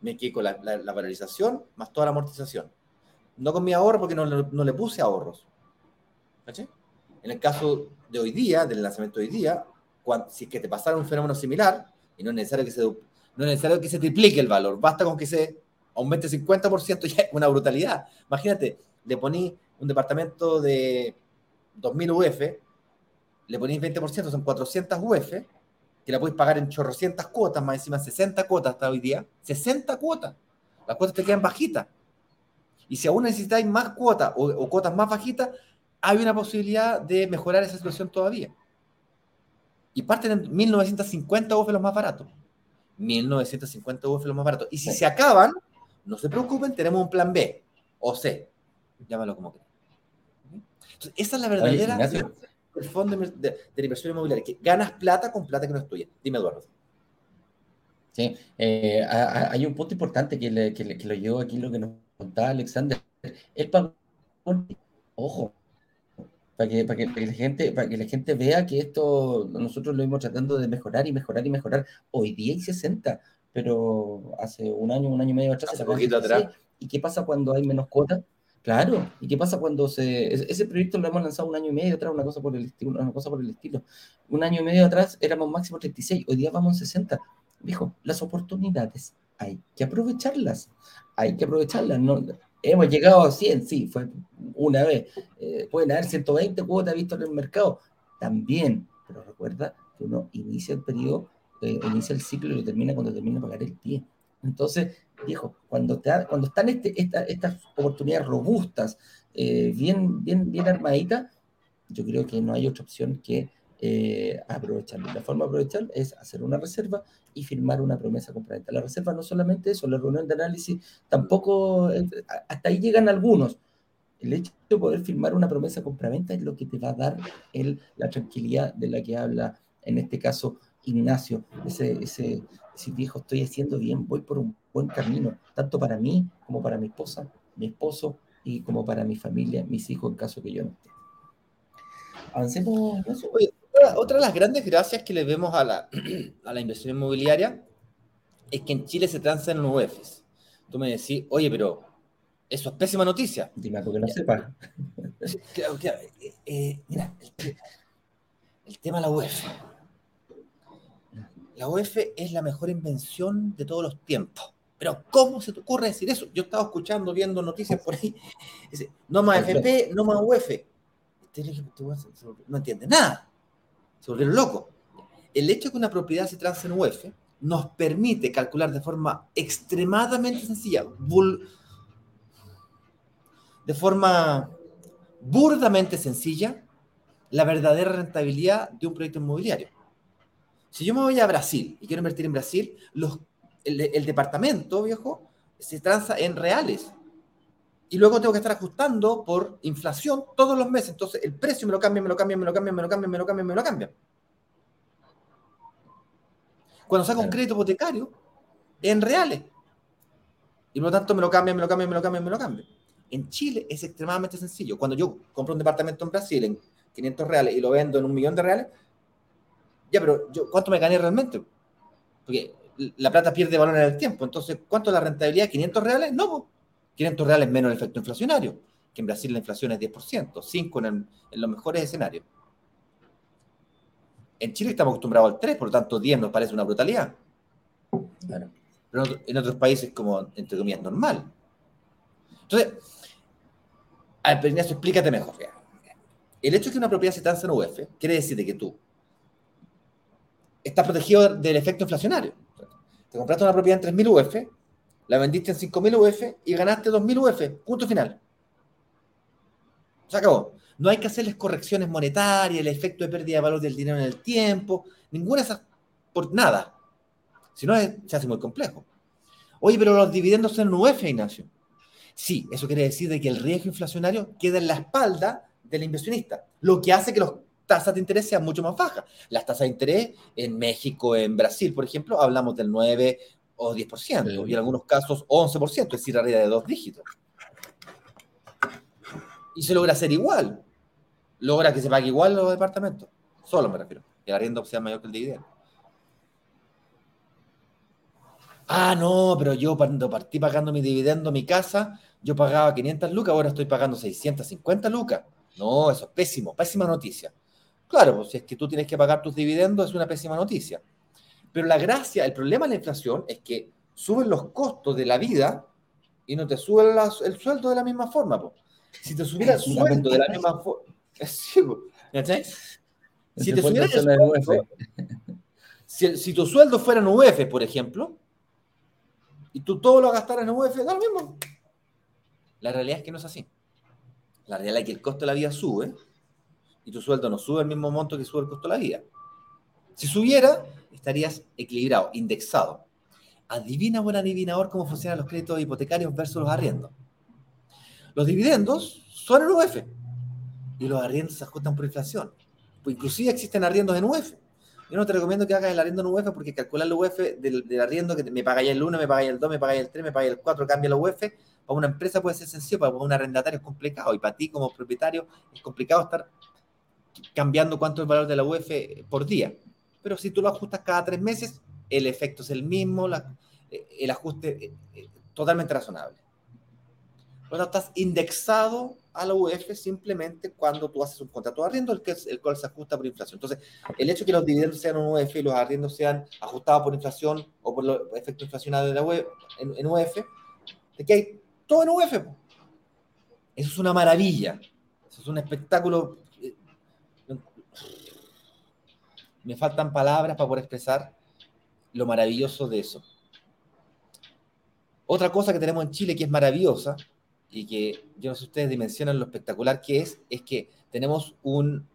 S1: Me quedé con la, valorización más toda la amortización. No con mi ahorro porque no, no, le puse ahorros. En el caso de hoy día, del lanzamiento de hoy día, si es que te pasara un fenómeno similar, y no es necesario que se, no es necesario que se triplique el valor, basta con que se aumente 50%, ya es una brutalidad. Imagínate, le poní un departamento de 2.000 UF, le ponéis 20%, son 400 UF, que la podéis pagar en chorrocientas cuotas, más encima 60 cuotas hasta hoy día, 60 cuotas. Las cuotas te quedan bajitas. Y si aún necesitáis más cuotas o, cuotas más bajitas, hay una posibilidad de mejorar esa situación todavía. Y parten en 1950 UF los más baratos. 1950 UF los más baratos. Y si se acaban, no se preocupen, tenemos un plan B o C. Llámalo como quieras. Entonces, esa es la verdadera del fondo de, de, inversión inmobiliaria, que ganas plata con plata que no es tuya. Dime, Eduardo.
S2: Sí, eh, hay un punto importante que, le, que, que, lo llevo aquí, lo que nos contaba Alexander. El pago, ojo, para que, para, que, la gente, para que la gente vea que esto nosotros lo hemos tratando de mejorar y mejorar y mejorar. Hoy día hay 60, pero hace un año, un año y medio atrás.
S1: Hace poquito atrás.
S2: ¿Y qué pasa cuando hay menos cuotas? Claro, ¿y qué pasa cuando se... Ese proyecto lo hemos lanzado un año y medio atrás, una cosa por el estilo, una cosa por el estilo. Un año y medio atrás éramos máximo 36, hoy día vamos en 60. Dijo, las oportunidades hay que aprovecharlas, hay que aprovecharlas. No, hemos llegado a 100, sí, fue una vez. Eh, pueden haber 120 cuotas vistas en el mercado, también, pero recuerda que uno inicia el periodo, eh, inicia el ciclo y lo termina cuando termina de pagar el pie. Entonces, dijo, cuando, te, cuando están este, estas oportunidades robustas, eh, bien, bien, bien armaditas, yo creo que no hay otra opción que eh. La forma de aprovechar es hacer una reserva y firmar una promesa compraventa. La reserva no solamente eso, la reunión de análisis tampoco, eh, hasta ahí llegan algunos. El hecho de poder firmar una promesa compraventa es lo que te va a dar el, la tranquilidad de la que habla, en este caso, Ignacio, ese, ese viejo, estoy haciendo bien, voy por un buen camino, tanto para mí como para mi esposa, mi esposo y como para mi familia, mis hijos, en caso que yo no esté.
S1: Avancemos. Oye, otra, de las grandes gracias que le vemos a la, a la inversión inmobiliaria es que en Chile se transan en UEFs. Tú me decís, oye, pero eso es pésima noticia.
S2: Dime algo que no sepa.
S1: Claro, claro. Eh, eh, mira, el, el, tema de la UEF. La UEF es la mejor invención de todos los tiempos. Pero ¿cómo se te ocurre decir eso? Yo estaba escuchando, viendo noticias por ahí. Dice, no más FP, no más UEF. No entiende nada se volvieron locos. El hecho de que una propiedad se transe en UF nos permite calcular de forma extremadamente sencilla, de forma burdamente sencilla, la verdadera rentabilidad de un proyecto inmobiliario. Si yo me voy a Brasil y quiero invertir en Brasil, los, el, el, departamento, viejo, se transa en reales. Y luego tengo que estar ajustando por inflación todos los meses. Entonces el precio me lo cambia, me lo cambia, me lo cambia, me lo cambia, me lo cambia, me lo cambia. Cuando saco un crédito hipotecario, en reales. Y por lo tanto me lo cambia, me lo cambia, me lo cambia, me lo cambia. En Chile es extremadamente sencillo. Cuando yo compro un departamento en Brasil en 500 reales y lo vendo en un millón de reales, ya, pero yo, ¿cuánto me gané realmente? Porque la plata pierde valor en el tiempo. Entonces, ¿cuánto es la rentabilidad? ¿500 reales? No, 500 reales menos el efecto inflacionario, que en Brasil la inflación es 10%, 5 en, en los mejores escenarios. En Chile estamos acostumbrados al 3, por lo tanto 10 nos parece una brutalidad. Claro. Pero en otros países como, entre comillas, normal. Entonces, a ver, Ignacio, explícate mejor. El hecho de que una propiedad se transe en UF quiere decir que tú estás protegido del efecto inflacionario. Te compraste una propiedad en 3.000 UF, la vendiste en 5.000 UF y ganaste 2.000 UF. Punto final. Se acabó. No hay que hacerles correcciones monetarias, el efecto de pérdida de valor del dinero en el tiempo, ninguna de esas, por nada. Si no, se hace muy complejo. Oye, pero los dividendos en UF, Ignacio. Sí, eso quiere decir de que el riesgo inflacionario queda en la espalda del inversionista, lo que hace que las tasas de interés sean mucho más bajas. Las tasas de interés en México, en Brasil, por ejemplo, hablamos del 9 o 10%, y en algunos casos 11%, es decir, arriba de dos dígitos. Y se logra hacer igual. Logra que se pague igual los departamentos. Solo me refiero. Que la arriendo sea mayor que el dividendo. Ah, no, pero yo cuando partí pagando mi dividendo, mi casa, yo pagaba 500 lucas, ahora estoy pagando 650 lucas. No, eso es pésimo, pésima noticia. Claro, pues si es que tú tienes que pagar tus dividendos, es una pésima noticia. Pero la gracia, el problema de la inflación es que suben los costos de la vida y no te suben el sueldo de la misma forma. Si te subiera el sueldo de la misma forma... Si te subiera el sueldo, si, si, tu sueldo fuera en UF, por ejemplo, y tú todo lo gastaras en UF, da lo mismo. La realidad es que no es así. La realidad es que el costo de la vida sube y tu sueldo no sube al mismo monto que sube el costo de la vida. Si subiera, estarías equilibrado, indexado. Adivina, buen adivinador, cómo funcionan los créditos hipotecarios versus los arriendos. Los dividendos son en UF y los arriendos se ajustan por inflación. Pues inclusive existen arriendos en UF. Yo no te recomiendo que hagas el arriendo en UF porque calcular el UF del, arriendo que me pagáis el 1, me pagáis el 2, me pagáis el 3, me pagáis el 4, cambia la UF. Para una empresa puede ser sencillo, para un arrendatario es complicado y para ti como propietario es complicado estar cambiando cuánto es el valor de la UF por día. Pero si tú lo ajustas cada tres meses, el efecto es el mismo, el ajuste es eh, totalmente razonable. Bueno, estás indexado a la UF simplemente cuando tú haces un contrato de arriendo, el, que el cual se ajusta por inflación. Entonces, el hecho de que los dividendos sean un UF y los arriendos sean ajustados por inflación o por los efectos inflacionarios de la UF, en, UF, de que hay todo en UF. Eso es una maravilla. Eso es un espectáculo. Eh, me faltan palabras para poder expresar lo maravilloso de eso. Otra cosa que tenemos en Chile que es maravillosa y que yo no sé si ustedes dimensionan lo espectacular que es, es que tenemos un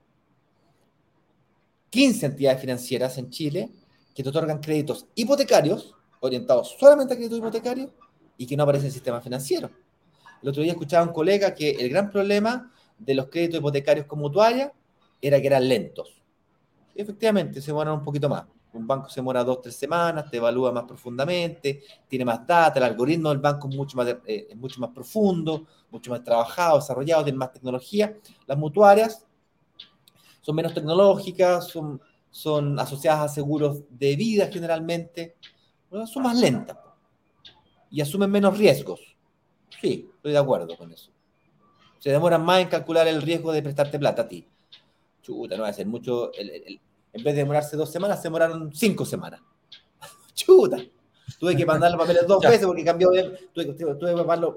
S1: 15 entidades financieras en Chile que te otorgan créditos hipotecarios, orientados solamente a créditos hipotecarios, y que no aparece en el sistema financiero. El otro día escuchaba a un colega que el gran problema de los créditos hipotecarios con mutuaria era que eran lentos. Efectivamente, se demoran un poquito más. Un banco se demora dos, tres semanas, te evalúa más profundamente, tiene más data, el algoritmo del banco es mucho más, eh, es mucho más profundo, mucho más trabajado, desarrollado, tiene más tecnología. Las mutuarias son menos tecnológicas, son, son asociadas a seguros de vida generalmente, son más lentas y asumen menos riesgos. Sí, estoy de acuerdo con eso. Se demoran más en calcular el riesgo de prestarte plata a ti. Chuta, no va a ser mucho. el, en vez de demorarse dos semanas, se demoraron cinco semanas. Chuta. Tuve que mandar los papeles dos veces porque cambió de. Tuve, tuve que mandar los,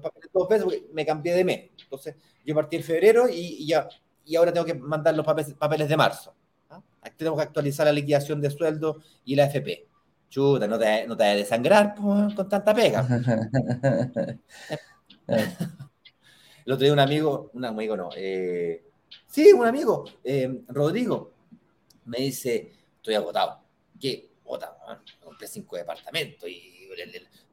S1: papeles dos veces porque me cambié de mes. Entonces, yo partí en febrero y, ya. Y ahora tengo que mandar los papeles, papeles de marzo. ¿ah? Tengo que actualizar la liquidación de sueldo y la FP. Chuta, no te, no te vas a desangrar con tanta pega. El otro día un amigo, un amigo no, eh, sí, un amigo, eh, Rodrigo, me dice, estoy agotado. ¿Qué? Agotado, compré cinco departamentos y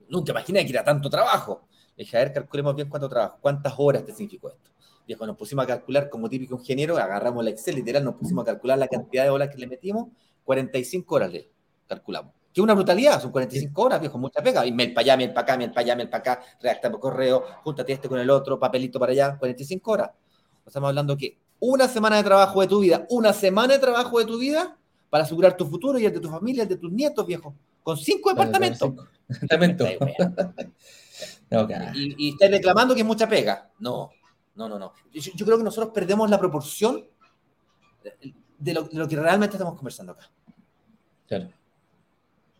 S1: nunca imaginé que era tanto trabajo. Le dije, a ver, calculemos bien cuánto trabajo, cuántas horas te significó esto. Viejo, nos pusimos a calcular como típico ingeniero, agarramos el Excel, literal, nos pusimos a calcular la cantidad de horas que le metimos, 45 horas le calculamos. Que una brutalidad, son 45 horas, viejo, mucha pega. Y mail para allá, mail para acá, mail para allá, mail para acá, redacta por correo, júntate este con el otro, papelito para allá, 45 horas. Estamos hablando que una semana de trabajo de tu vida, una semana de trabajo de tu vida para asegurar tu futuro y el de tu familia, el de tus nietos, viejo, con cinco departamentos. y, y estás reclamando que es mucha pega. No, no, no, no. Yo, creo que nosotros perdemos la proporción de lo, que realmente estamos conversando acá.
S2: Claro.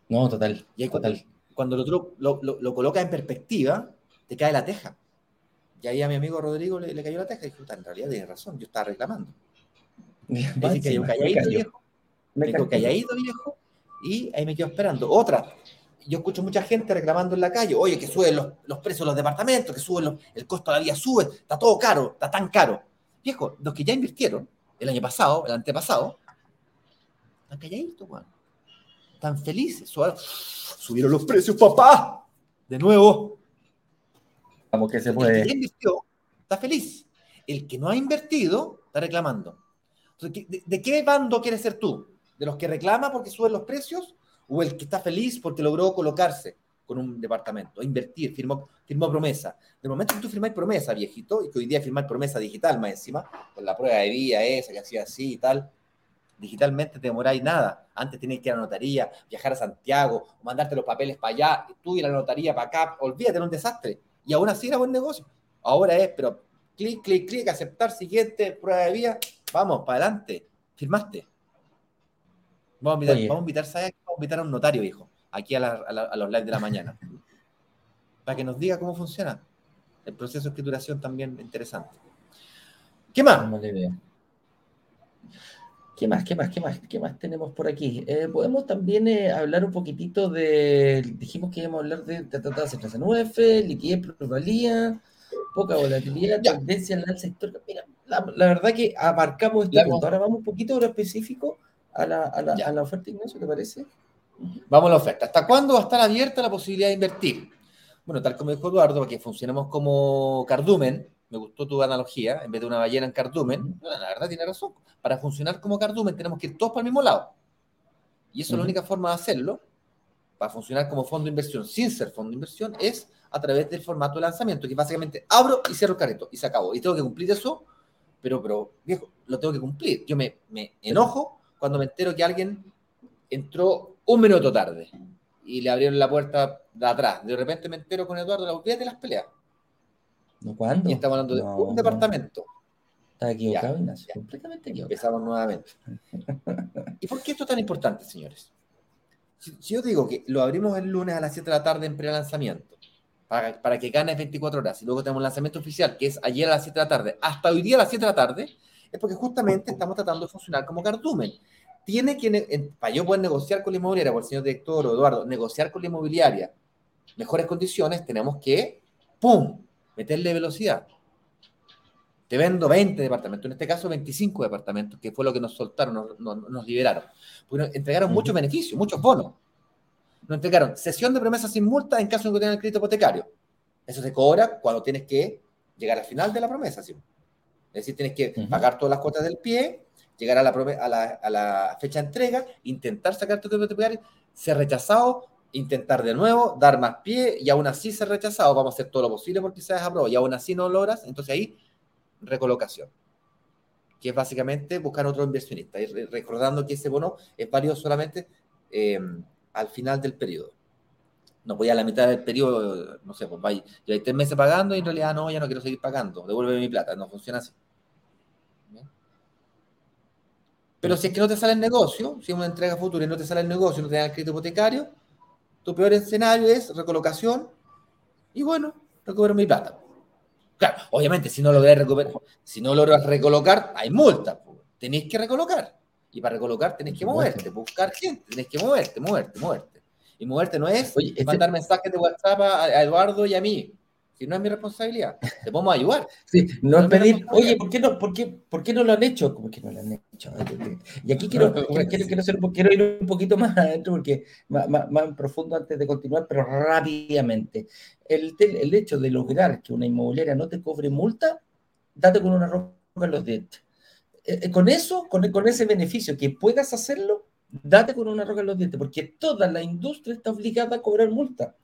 S2: No, total.
S1: Y cuando, cuando lo, lo, lo colocas en perspectiva, te cae la teja. Y ahí a mi amigo Rodrigo le, cayó la teja y dijo, en realidad tiene razón, yo estaba reclamando. Me quedé calladito, viejo. Me quedé calladito, viejo. Y ahí me quedo esperando. Otra, yo escucho mucha gente reclamando en la calle, oye, que suben los, los precios de los departamentos, que suben los, el costo de la vida sube, está todo caro, está tan caro. Viejo, los que ya invirtieron el año pasado, el antepasado, están calladitos, weón. Están felices. Subieron los precios, papá. De nuevo.
S2: Vamos que se puede.
S1: El que invirtió está feliz. El que no ha invertido está reclamando. ¿de, qué bando quieres ser tú? ¿De los que reclama porque suben los precios? ¿O el que está feliz porque logró colocarse con un departamento, invertir, firmó, firmó promesa? De momento que tú firmáis promesa, viejito, y que hoy día firmáis promesa digital más encima, con la prueba de vía esa que hacía así y tal, digitalmente te demoráis nada. Antes tenías que ir a la notaría, viajar a Santiago, mandarte los papeles para allá, tú ir a la notaría para acá, olvídate, era un desastre. Y aún así era buen negocio. Ahora es, pero clic, clic, clic, aceptar, siguiente, prueba de vía, vamos, para adelante, firmaste. Vamos a invitar, vamos a invitar, ¿sabes? Vamos a invitar a un notario, hijo, aquí a, los live de la mañana, para que nos diga cómo funciona. El proceso de escrituración también interesante. ¿Qué más?
S2: ¿Qué más? ¿Qué más? ¿Qué más? ¿Qué más tenemos por aquí? Eh, podemos también eh, hablar un poquitito de. Dijimos que íbamos a hablar de tratados de UF, liquidez, plusvalía, poca volatilidad, tendencia en el sector. Mira, la, verdad que abarcamos este punto. Ahora vamos un poquito ahora específico a la, a la, a la oferta, Ignacio, ¿te parece?
S1: Vamos a la oferta. ¿Hasta cuándo va a estar abierta la posibilidad de invertir? Bueno, tal como dijo Eduardo, para que funcionemos como cardumen, me gustó tu analogía, en vez de una ballena en cardumen, la verdad tiene razón. Para funcionar como cardumen tenemos que ir todos para el mismo lado. Y eso es la única forma de hacerlo, para funcionar como fondo de inversión sin ser fondo de inversión, es a través del formato de lanzamiento, que básicamente abro y cierro el carrito y se acabó. Y tengo que cumplir eso, pero, pero viejo, lo tengo que cumplir. Yo me, me enojo cuando me entero que alguien entró un minuto tarde y le abrieron la puerta de atrás. De repente me entero con Eduardo, la de las peleas.
S2: ¿No cuándo?
S1: Y estamos hablando de un departamento.
S2: Está equivocado, Ignacio. Completamente equivocado.
S1: Empezamos nuevamente. ¿Y por qué esto es tan importante, señores? Si, yo digo que lo abrimos el lunes a las 7 de la tarde en pre-lanzamiento, para, para, que ganes 24 horas, y luego tenemos el lanzamiento oficial, que es ayer a las 7 de la tarde, hasta hoy día a las 7 de la tarde, es porque justamente estamos tratando de funcionar como cardumen. Tiene que, para yo poder negociar con la inmobiliaria, por el señor director o Eduardo, negociar con la inmobiliaria mejores condiciones, tenemos que, ¡pum!, meterle velocidad. Te vendo 20 departamentos, en este caso 25 departamentos, que fue lo que nos soltaron, nos, liberaron. Porque nos entregaron muchos beneficios, muchos bonos. Nos entregaron sesión de promesa sin multa en caso de que tengan el crédito hipotecario. Eso se cobra cuando tienes que llegar al final de la promesa. ¿sí? Es decir, tienes que pagar todas las cuotas del pie, llegar a la, a la, a la fecha de entrega, intentar sacar tu crédito hipotecario, ser rechazado, intentar de nuevo, dar más pie y aún así ser rechazado. Vamos a hacer todo lo posible porque se desaprobado y aún así no logras, entonces ahí recolocación, que es básicamente buscar otro inversionista. Y recordando que ese bono es válido solamente em, al final del periodo. No voy a la mitad del periodo, no sé, pues yo hay tres meses pagando y en realidad no, ya no quiero seguir pagando, devuelve mi plata, no funciona así. Pero si es que no te sale el negocio, si es una entrega futura y no te sale el negocio, no te dan el crédito hipotecario, tu peor escenario es recolocación y bueno, recupero mi plata. Claro, obviamente, si no logras recuperar, si no logras recolocar, hay multa. Tenéis que recolocar. Y para recolocar tenés que moverte, buscar gente, tenés que moverte, moverte, moverte. Y moverte no es este mandar mensajes de WhatsApp a Eduardo y a mí si no es mi responsabilidad, te podemos ayudar.
S2: Sí, no, es pedir, oye, ¿por qué no, por qué, por qué no lo han hecho? ¿Cómo que no lo han hecho? Y aquí quiero, quiero, ir un poquito más adentro, porque más, más, profundo antes de continuar, pero rápidamente. El, el hecho de lograr que una inmobiliaria no te cobre multa, date con una roca en los dientes. Eh, eh, con eso, con, con ese beneficio que puedas hacerlo, date con una roca en los dientes, porque toda la industria está obligada a cobrar multa.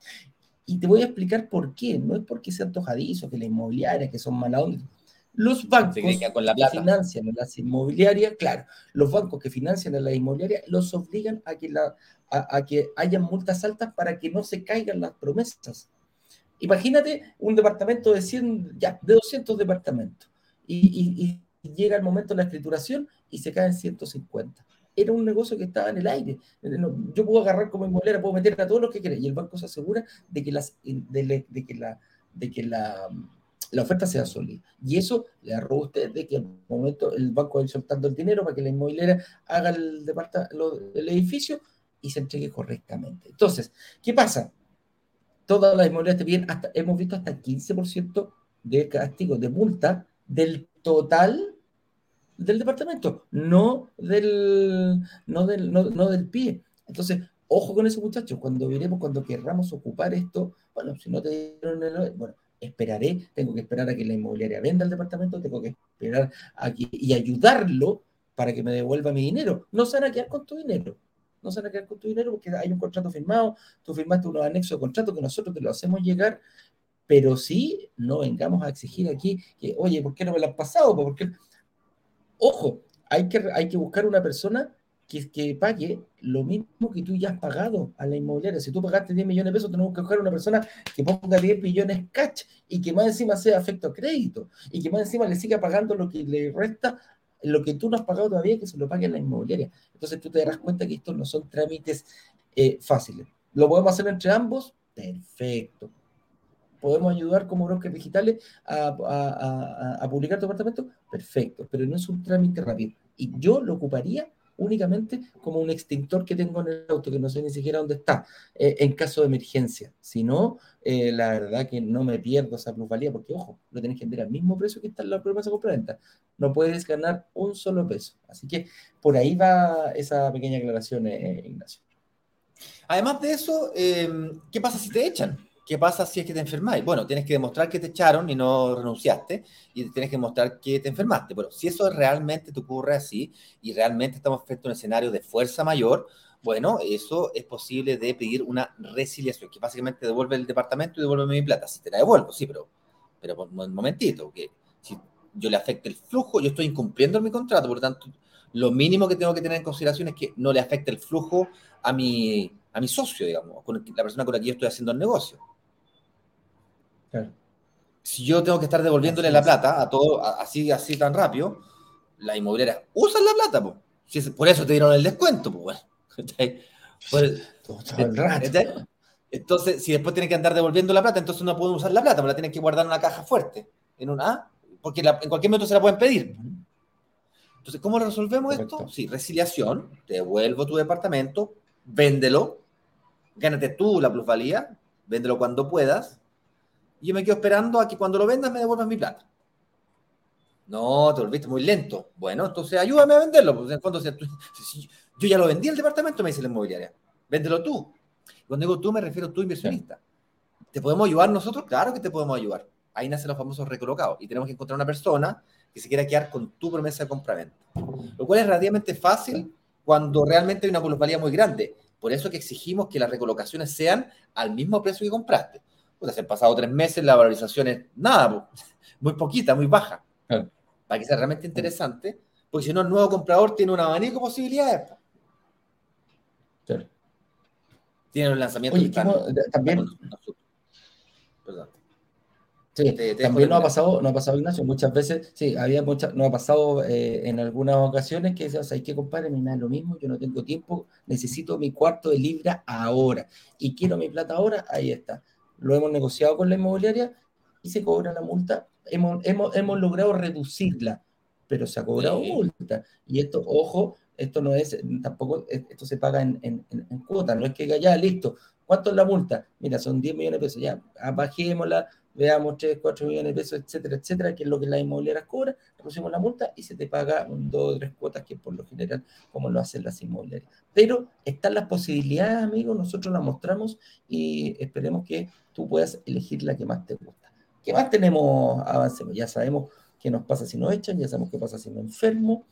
S2: Y te voy a explicar por qué. No es porque sea antojadizo, que la inmobiliaria, que son mala onda. Los bancos
S1: con la que
S2: financian a las inmobiliarias, claro, los bancos que financian a la inmobiliaria los obligan a que, la, a, que haya multas altas para que no se caigan las promesas. Imagínate un departamento de 100, ya, de 200 departamentos y, y llega el momento de la escrituración y se caen 150 era un negocio que estaba en el aire. Yo puedo agarrar como inmobiliaria, puedo meter a todos los que quiera y el banco se asegura de que, las, de, que, la, de que la, la, oferta sea sólida. Y eso le arroba a usted de que al momento el banco va a ir soltando el dinero para que la inmobiliaria haga el, el edificio y se entregue correctamente. Entonces, ¿qué pasa? Todas las inmobiliarias te piden, hasta, hemos visto hasta 15% de castigo, de multa del total del departamento, no del, no del, no, del pie. Entonces, ojo con eso, muchachos, cuando veremos, cuando querramos ocupar esto, bueno, si no te dieron el, bueno, esperaré, tengo que esperar a que la inmobiliaria venda el departamento, tengo que esperar a y ayudarlo para que me devuelva mi dinero. No se van a quedar con tu dinero. No se van a quedar con tu dinero porque hay un contrato firmado, tú firmaste un anexo de contrato que nosotros te lo hacemos llegar, pero sí no vengamos a exigir aquí que, oye, ¿por qué no me lo has pasado? ¿Por qué? Ojo, hay que, hay que buscar una persona que, que pague lo mismo que tú ya has pagado a la inmobiliaria. Si tú pagaste 10 millones de pesos, tenemos que buscar una persona que ponga 10 millones cash y que más encima sea afecto a crédito y que más encima le siga pagando lo que le resta, lo que tú no has pagado todavía, que se lo pague a la inmobiliaria. Entonces tú te darás cuenta que estos no son trámites eh, fáciles. ¿Lo podemos hacer entre ambos? Perfecto podemos ayudar como brokers digitales a, publicar tu apartamento, perfecto, pero no es un trámite rápido. Y yo lo ocuparía únicamente como un extintor que tengo en el auto, que no sé ni siquiera dónde está, eh, en caso de emergencia. Si no, eh, la verdad que no me pierdo esa plusvalía, porque ojo, lo tenés que vender al mismo precio que está en la promesa compra-venta. No puedes ganar un solo peso. Así que por ahí va esa pequeña aclaración, eh, Ignacio.
S1: Además de eso, ¿qué pasa si te echan? ¿Qué pasa si es que te enfermáis? Bueno, tienes que demostrar que te echaron y no renunciaste, y tienes que demostrar que te enfermaste. Bueno, si eso realmente te ocurre así y realmente estamos frente a un escenario de fuerza mayor, bueno, eso es posible de pedir una resiliación, que básicamente devuelve el departamento y devuelve mi plata. Si te la devuelvo, sí, pero, pero un momentito, que si yo le afecte el flujo, yo estoy incumpliendo mi contrato, por lo tanto, lo mínimo que tengo que tener en consideración es que no le afecte el flujo a mi, a mi socio, digamos, con la persona con la que yo estoy haciendo el negocio. Si yo tengo que estar devolviéndole la plata a todo, así, así tan rápido, la inmobiliaria usa la plata, por eso te dieron el descuento, entonces, si después tienen que andar devolviendo la plata, entonces no pueden usar la plata, pero la tienen que guardar en una caja fuerte, en una porque en cualquier momento se la pueden pedir. Entonces, ¿cómo resolvemos esto? Sí, resiliación, devuelvo tu departamento, véndelo, gánate tú la plusvalía, véndelo cuando puedas, y yo me quedo esperando a que cuando lo vendas me devuelvas mi plata. No, te volviste muy lento. Bueno, entonces ayúdame a venderlo. Pues en fondo, yo ya lo vendí el departamento, me dice la inmobiliaria. Véndelo tú. Cuando digo tú, me refiero a tú, inversionista. ¿Te podemos ayudar nosotros? Claro que te podemos ayudar. Ahí nacen los famosos recolocados. Y tenemos que encontrar una persona que se quiera quedar con tu promesa de compraventa. Lo cual es relativamente fácil cuando realmente hay una plusvalía muy grande. Por eso que exigimos que las recolocaciones sean al mismo precio que compraste pues se han pasado tres meses, la valorización es nada, muy poquita, muy baja. Para que sea realmente interesante, porque si no, el nuevo comprador tiene un abanico de posibilidades. Tiene un lanzamiento
S2: también. Sí, también nos ha pasado, no ha pasado Ignacio, muchas veces, sí, había muchas, nos ha pasado eh, en algunas ocasiones que decíamos, hay que compadre, me da lo mismo, yo no tengo tiempo, necesito mi cuarto de libra ahora y quiero mi plata ahora, ahí está lo hemos negociado con la inmobiliaria y se cobra la multa. Hemos, hemos, logrado reducirla, pero se ha cobrado multa. Y esto, ojo, esto no es, tampoco, esto se paga en, en, en cuotas, no es que ya, listo. ¿Cuánto es la multa? Mira, son 10 millones de pesos, ya, bajémosla, veamos 3, 4 millones de pesos, etcétera, etcétera, que es lo que la inmobiliaria cobra, reducimos la multa y se te paga un, dos o tres cuotas, que por lo general, como lo hacen las inmobiliarias. Pero están las posibilidades, amigos, nosotros las mostramos y esperemos que tú puedas elegir la que más te gusta. ¿Qué más tenemos? Avancemos. Ya sabemos qué nos pasa si nos echan, ya sabemos qué pasa si me enfermo.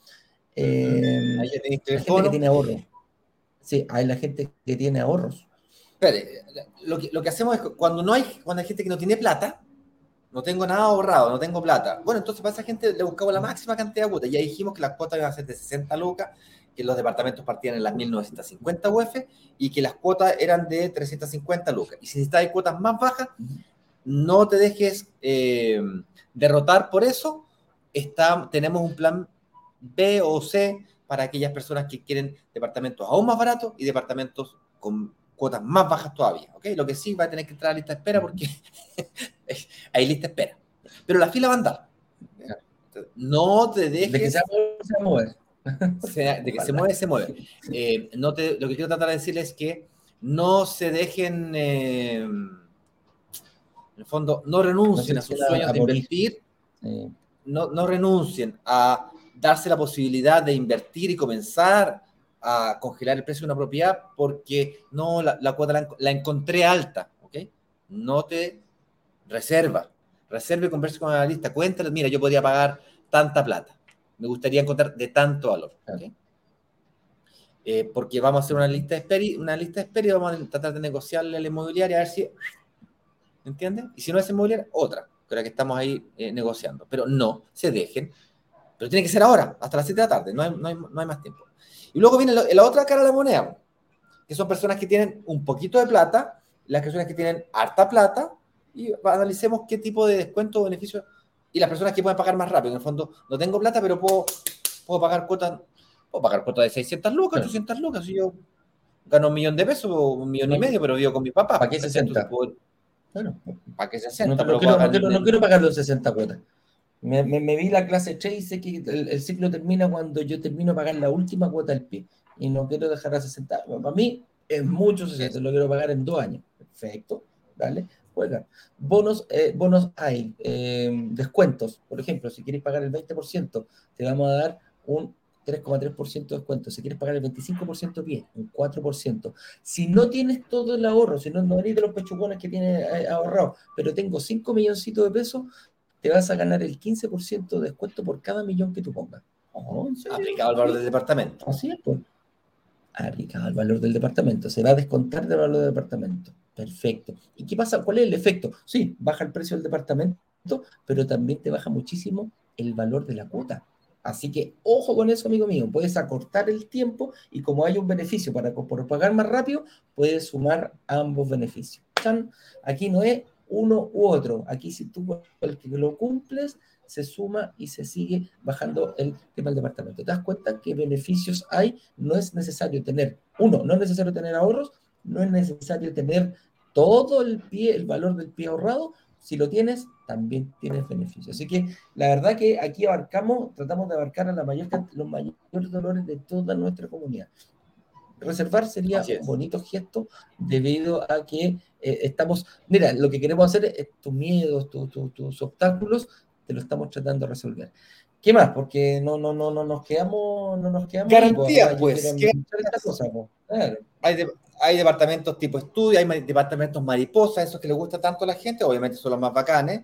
S2: Eh, hay gente que tiene ahorros. Sí, hay la gente que tiene ahorros
S1: lo que, lo que hacemos es cuando no hay, cuando hay gente que no tiene plata, no tengo nada ahorrado, no tengo plata. Bueno, entonces para esa gente le buscamos la máxima cantidad de cuotas. Ya dijimos que las cuotas iban a ser de 60 lucas, que los departamentos partían en las 1950 UF y que las cuotas eran de 350 lucas. Y si necesitas cuotas más bajas, no te dejes eh, derrotar por eso. Está, tenemos un plan B o C para aquellas personas que quieren departamentos aún más baratos y departamentos con cuotas más bajas todavía, ¿ok? Lo que sí va a tener que entrar a lista de espera porque hay lista de espera. Pero la fila va a andar. No te dejes... De que se mueve, de que se mueve, se mueve. Eh, no te, lo que quiero tratar de decirles es que no se dejen, eh, en el fondo, no renuncien a sus sueños de invertir, no, no renuncien a darse la posibilidad de invertir y comenzar a congelar el precio de una propiedad porque no, la, cuota la, encontré alta, ¿ok? No te reserva, reserve y converse con el analista, cuéntale, mira, yo podría pagar tanta plata, me gustaría encontrar de tanto valor, ¿ok? Eh, porque vamos a hacer una lista de espera, una lista de espera y vamos a tratar de negociarle a la inmobiliaria a ver si, ¿entiendes? Y si no es inmobiliaria, otra, con la que estamos ahí eh, negociando, pero no se dejen, pero tiene que ser ahora, hasta las 7 de la tarde, no hay, no hay, no hay más tiempo. Y luego viene la, otra cara de la moneda, que son personas que tienen un poquito de plata, las personas que tienen harta plata, y analicemos qué tipo de descuento o beneficio, y las personas que pueden pagar más rápido. En el fondo, no tengo plata, pero puedo, puedo pagar cuotas, puedo pagar cuotas de 600 lucas, 800 lucas, si yo gano un millón de pesos o un millón y medio, pero vivo con mi papá.
S2: ¿Para qué 60?
S1: Bueno, ¿para qué 60?
S2: No, no, quiero, no, quiero, pagar los 60 cuotas. Me, vi la clase 3 y sé que el, ciclo termina cuando yo termino de pagar la última cuota del pie y no quiero dejar a 60. para mí es mucho 60, lo quiero pagar en dos años. Perfecto, ¿vale? Juega. Bonos, eh, bonos hay, eh, descuentos. Por ejemplo, si quieres pagar el 20%, te vamos a dar un 3,3% de descuento. Si quieres pagar el 25% bien, un 4%. Si no tienes todo el ahorro, si no, no eres de los pechugones que tienes eh, ahorrado, pero tengo 5 milloncitos de pesos, te vas a ganar el 15% de descuento por cada millón que tú pongas.
S1: Oh, aplicado al valor del departamento.
S2: Así es, pues. Aplicado al valor del departamento. Se va a descontar del valor del departamento. Perfecto. ¿Y qué pasa? ¿Cuál es el efecto? Sí, baja el precio del departamento, pero también te baja muchísimo el valor de la cuota. Así que ojo con eso, amigo mío. Puedes acortar el tiempo y como hay un beneficio para por pagar más rápido, puedes sumar ambos beneficios. Aquí no es uno u otro. Aquí si tú el que lo cumples, se suma y se sigue bajando el tema del departamento. ¿Te das cuenta qué beneficios hay? No es necesario tener, uno, no es necesario tener ahorros, no es necesario tener todo el pie, el valor del pie ahorrado. Si lo tienes, también tienes beneficios. Así que la verdad que aquí abarcamos, tratamos de abarcar a la mayor, los mayores dolores de toda nuestra comunidad. Reservar sería un bonito gesto debido a que eh, estamos, mira, lo que queremos hacer es tus miedos, tus obstáculos, te lo estamos tratando de resolver. ¿Qué más? Porque no, no, no, no nos quedamos, no nos quedamos.
S1: Garantía, pues. hay, hay departamentos tipo estudio, hay departamentos mariposa, esos que les gusta tanto a la gente, obviamente son los más bacanes.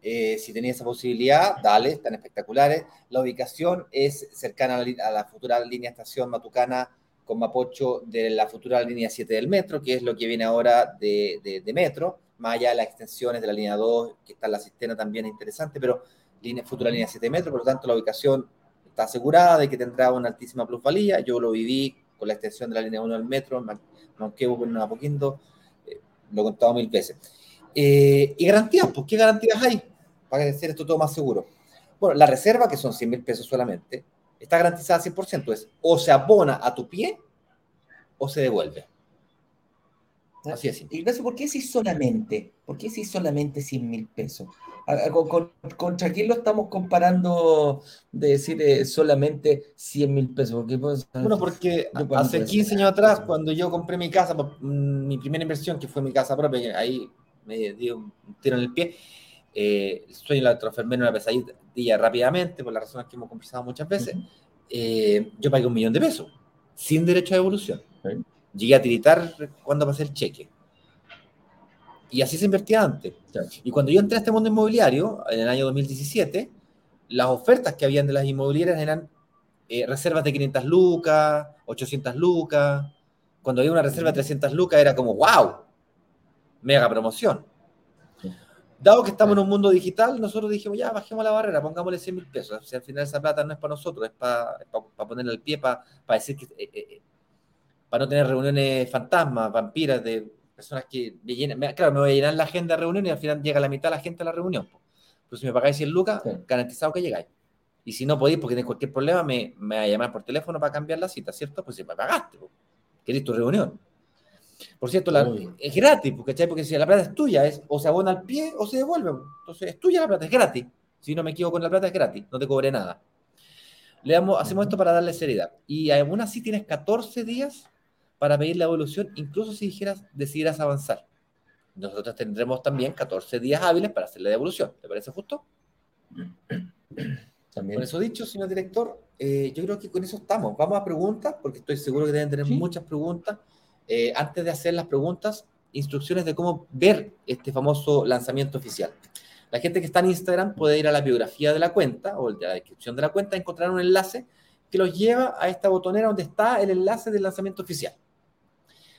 S1: Eh, si tenías esa posibilidad, dale, están espectaculares. La ubicación es cercana a la, a la futura línea estación Matucana con Mapocho de la futura línea 7 del metro, que es lo que viene ahora de, metro, más allá de las extensiones de la línea 2, que está en la cisterna también es interesante, pero línea, futura línea 7 de metro, por lo tanto la ubicación está asegurada de que tendrá una altísima plusvalía. Yo lo viví con la extensión de la línea 1 del metro, aunque hubo un poquito, eh, lo he contado mil veces. Eh, y garantías, pues, ¿qué garantías hay para hacer esto todo más seguro? Bueno, la reserva, que son 100 mil pesos solamente, está garantizada 100%. Es o se abona a tu pie o se devuelve.
S2: Así es. Ignacio, ¿por qué si solamente? ¿Por qué si solamente 100 mil pesos? ¿Contra quién lo estamos comparando de decir eh, solamente 100 mil pesos?
S1: Pues, bueno, porque hace 15 años atrás, cuando yo compré mi casa, mm, mi primera inversión, que fue mi casa propia, ahí me dio un tiro en el pie, eh, el sueño la transformé en una pesadilla rápidamente, por las razones que hemos conversado muchas veces, eh, yo pagué un millón de pesos, sin derecho a devolución. Llegué a tiritar cuando pasé el cheque. Y así se invertía antes. Y cuando yo entré a este mundo inmobiliario, en el año 2017, las ofertas que habían de las inmobiliarias eran eh, reservas de 500 lucas, 800 lucas. Cuando había una reserva de 300 lucas era como, wow, mega promoción. Dado que estamos en un mundo digital, nosotros dijimos, ya, bajemos la barrera, pongámosle 100 mil pesos. O sea, al final esa plata no es para nosotros, es para, ponerle al pie, para, decir que... Eh, eh, eh, para no tener reuniones fantasmas, vampiras, de personas que me llenan. Claro, me voy a llenar la agenda de reuniones y al final llega la mitad de la gente a la reunión. Pues si me pagáis 100 lucas, garantizado que llegáis. Y si no podéis, porque tenéis cualquier problema, me, me va a llamar por teléfono para cambiar la cita, ¿cierto? Pues si me pagaste, queréis tu reunión. Por cierto, la, es gratis, porque, porque si la plata es tuya, es o se abona al pie o se devuelve. Entonces, es tuya la plata, es gratis. Si no me equivoco con la plata, es gratis, no te cobré nada. Le damos, hacemos esto para darle seriedad. Y aún así tienes 14 días para pedir la evolución, incluso si dijeras, decidieras avanzar. Nosotros tendremos también 14 días hábiles para hacer la devolución. ¿Te parece justo? También. Con eso dicho, señor director, eh, yo creo que con eso estamos. Vamos a preguntas, porque estoy seguro que deben tener muchas preguntas. Eh, antes de hacer las preguntas, instrucciones de cómo ver este famoso lanzamiento oficial. La gente que está en Instagram puede ir a la biografía de la cuenta o de la descripción de la cuenta, encontrar un enlace que los lleva a esta botonera donde está el enlace del lanzamiento oficial.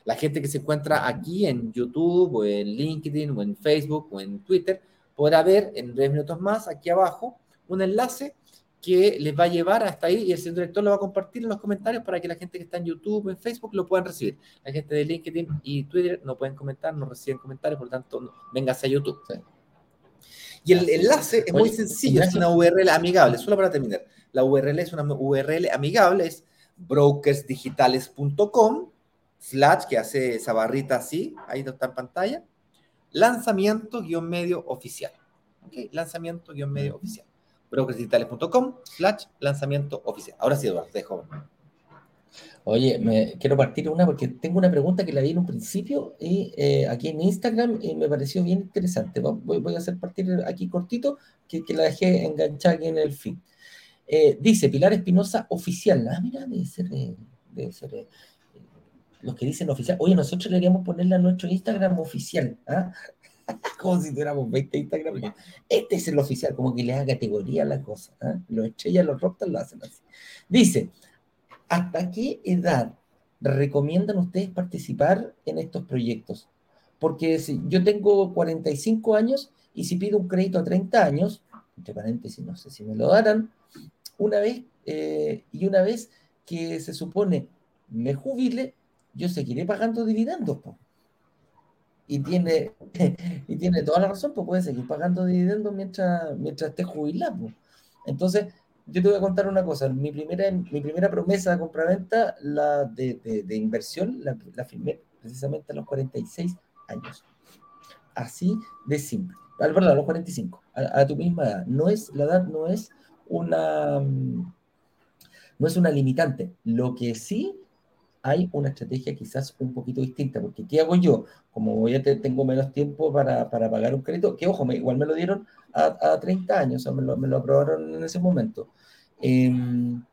S1: La gente que se encuentra aquí en YouTube o en LinkedIn o en Facebook o en Twitter podrá ver en breves minutos más aquí abajo un enlace que les va a llevar hasta ahí y el señor director lo va a compartir en los comentarios para que la gente que está en YouTube en Facebook lo puedan recibir. La gente de LinkedIn y Twitter no pueden comentar, no reciben comentarios, por lo tanto, no, véngase a YouTube. Y el enlace es muy sencillo, es una URL amigable, solo para terminar. La URL es una URL amigable, es brokersdigitales.com, slash, que hace esa barrita así, ahí está en pantalla, lanzamiento guion medio oficial. ¿Okay? Lanzamiento guion medio oficial brokersdigitales.com slash lanzamiento oficial. Ahora sí, Eduardo, dejo.
S2: Oye, me quiero partir una porque tengo una pregunta que la vi en un principio y eh, aquí en Instagram y me pareció bien interesante. Voy, a hacer partir aquí cortito que, la dejé enganchada aquí en el feed. Eh, dice Pilar Espinosa oficial. Ah, mira, debe ser, debe ser eh, los que dicen oficial. Oye, nosotros le deberíamos ponerle a nuestro Instagram oficial. ¿ah? como si tuviéramos 20 Instagram. Este es el oficial, como que le da categoría a la cosa. ¿ah? Los estrellas, los rockstars lo hacen así. Dice, ¿hasta qué edad recomiendan ustedes participar en estos proyectos? Porque yo tengo 45 años y si pido un crédito a 30 años, entre paréntesis, no sé si me lo darán, una vez eh, y una vez que se supone me jubile, yo seguiré pagando dividendos. Y tiene, y tiene toda la razón, pues puede seguir pagando dividendos mientras, mientras esté jubilado. Entonces, yo te voy a contar una cosa. Mi primera, mi primera promesa de compraventa, la de, de, inversión, la, la, firmé precisamente a los 46 años. Así de simple. Al ah, verdad, a los 45, a, a, tu misma edad. No es, la edad no es una, no es una limitante. Lo que sí hay una estrategia quizás un poquito distinta, porque ¿qué hago yo? Como ya tengo menos tiempo para, para, pagar un crédito, que ojo, me, igual me lo dieron a, a 30 años, o sea, me lo, me lo, aprobaron en ese momento. Em,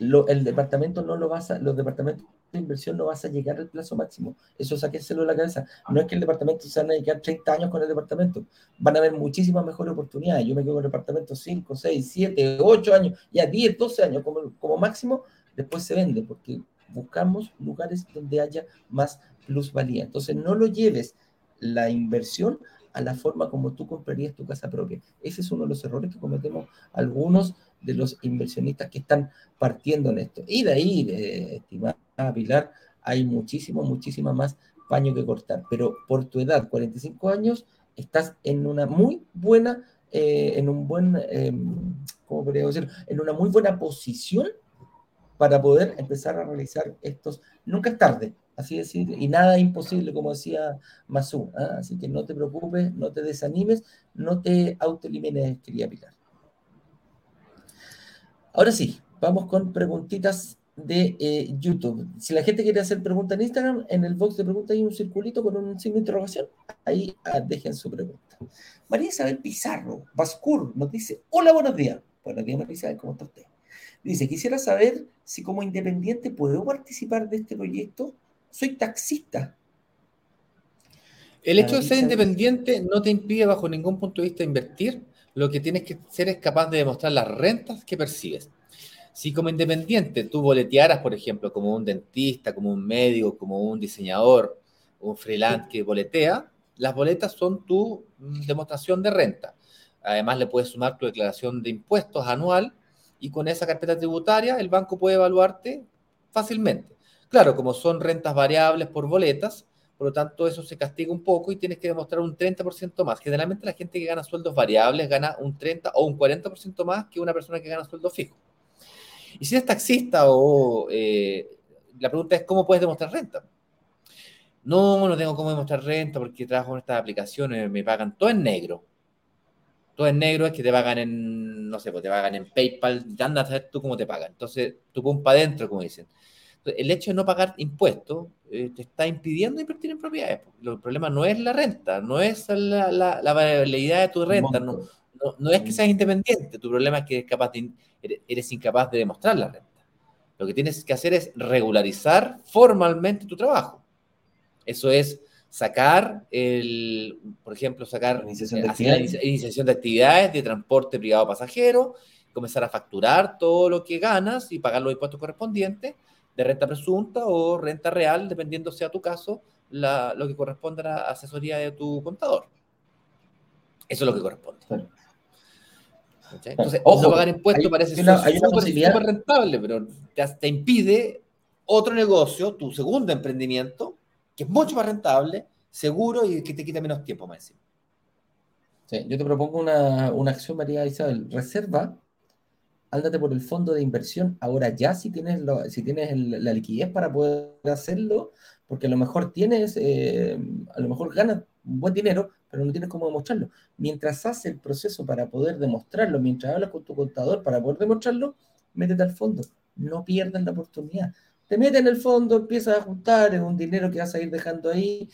S2: lo, el departamento no lo vas a, los departamentos de inversión no vas a llegar al plazo máximo. Eso sáquenselo de la cabeza. No es que el departamento se van a dedicar 30 años con el departamento. Van a haber muchísimas mejores oportunidades. Yo me quedo con el departamento 5, 6, 7, 8 años, ya 10, 12 años como, como máximo, después se vende, porque buscamos lugares donde haya más plusvalía. Entonces, no lo lleves la inversión a la forma como tú comprarías tu casa propia. Ese es uno de los errores que cometemos algunos de los inversionistas que están partiendo en esto. Y de ahí, de, estimada Pilar, hay muchísimo, muchísima más paño que cortar. Pero por tu edad, 45 años, estás en una muy buena, eh, en un buen, eh, ¿cómo podría decir? En una muy buena posición para poder empezar a realizar estos. Nunca es tarde, así decir, y nada imposible, como decía Masú. ¿ah? Así que no te preocupes, no te desanimes, no te autoelimines, quería Pilar. Ahora sí, vamos con preguntitas de eh, YouTube. Si la gente quiere hacer preguntas en Instagram, en el box de preguntas hay un circulito con un signo de interrogación. Ahí ah, dejen su pregunta. María Isabel Pizarro, Bascur, nos dice, hola, buenos días. Buenos días, María Isabel, ¿cómo está usted? Dice, quisiera saber si como independiente puedo participar de este proyecto. Soy taxista.
S1: El hecho de ser independiente no te impide bajo ningún punto de vista invertir. Lo que tienes que ser es capaz de demostrar las rentas que percibes. Si como independiente tú boletearas, por ejemplo, como un dentista, como un médico, como un diseñador, un freelance que boletea, las boletas son tu mm, demostración de renta. Además, le puedes sumar tu declaración de impuestos anual y con esa carpeta tributaria el banco puede evaluarte fácilmente. Claro, como son rentas variables por boletas, por lo tanto eso se castiga un poco y tienes que demostrar un 30% más. Generalmente la gente que gana sueldos variables gana un 30 o un 40% más que una persona que gana sueldo fijo. Y si eres taxista o eh, la pregunta es cómo puedes demostrar renta. No, no tengo cómo demostrar renta porque trabajo en estas aplicaciones, me pagan todo en negro todo en negro es que te pagan en, no sé, pues te pagan en PayPal, ya andas a saber tú cómo te pagan. Entonces, tú pones para adentro, como dicen. el hecho de no pagar impuestos eh, te está impidiendo invertir en propiedades. El problema no es la renta, no es la, la, variabilidad de tu renta, no, no, es que seas independiente, tu problema es que eres, capaz eres incapaz de demostrar la renta. Lo que tienes que hacer es regularizar formalmente tu trabajo. Eso es sacar, el, por ejemplo, sacar iniciación de, actividades. iniciación de actividades de transporte privado pasajero, comenzar a facturar todo lo que ganas y pagar los impuestos correspondientes de renta presunta o renta real, dependiendo sea tu caso, lo que corresponde a la asesoría de tu contador. Eso es lo que corresponde. Entonces, Ojo, no pagar impuestos parece súper rentable, pero te impide otro negocio, tu segundo emprendimiento, que es mucho más rentable, seguro y que te quita menos tiempo más encima.
S2: Yo te propongo una, una acción, María Isabel. Reserva, ándate por el fondo de inversión ahora ya si tienes, si tienes la liquidez para poder hacerlo, porque a lo mejor tienes, eh, a lo mejor ganas buen dinero, pero no tienes cómo demostrarlo. Mientras haces el proceso para poder demostrarlo, mientras hablas con tu contador para poder demostrarlo, métete al fondo. No pierdas la oportunidad. Te metes en el fondo, empiezas a juntar, es un dinero que vas a ir dejando ahí,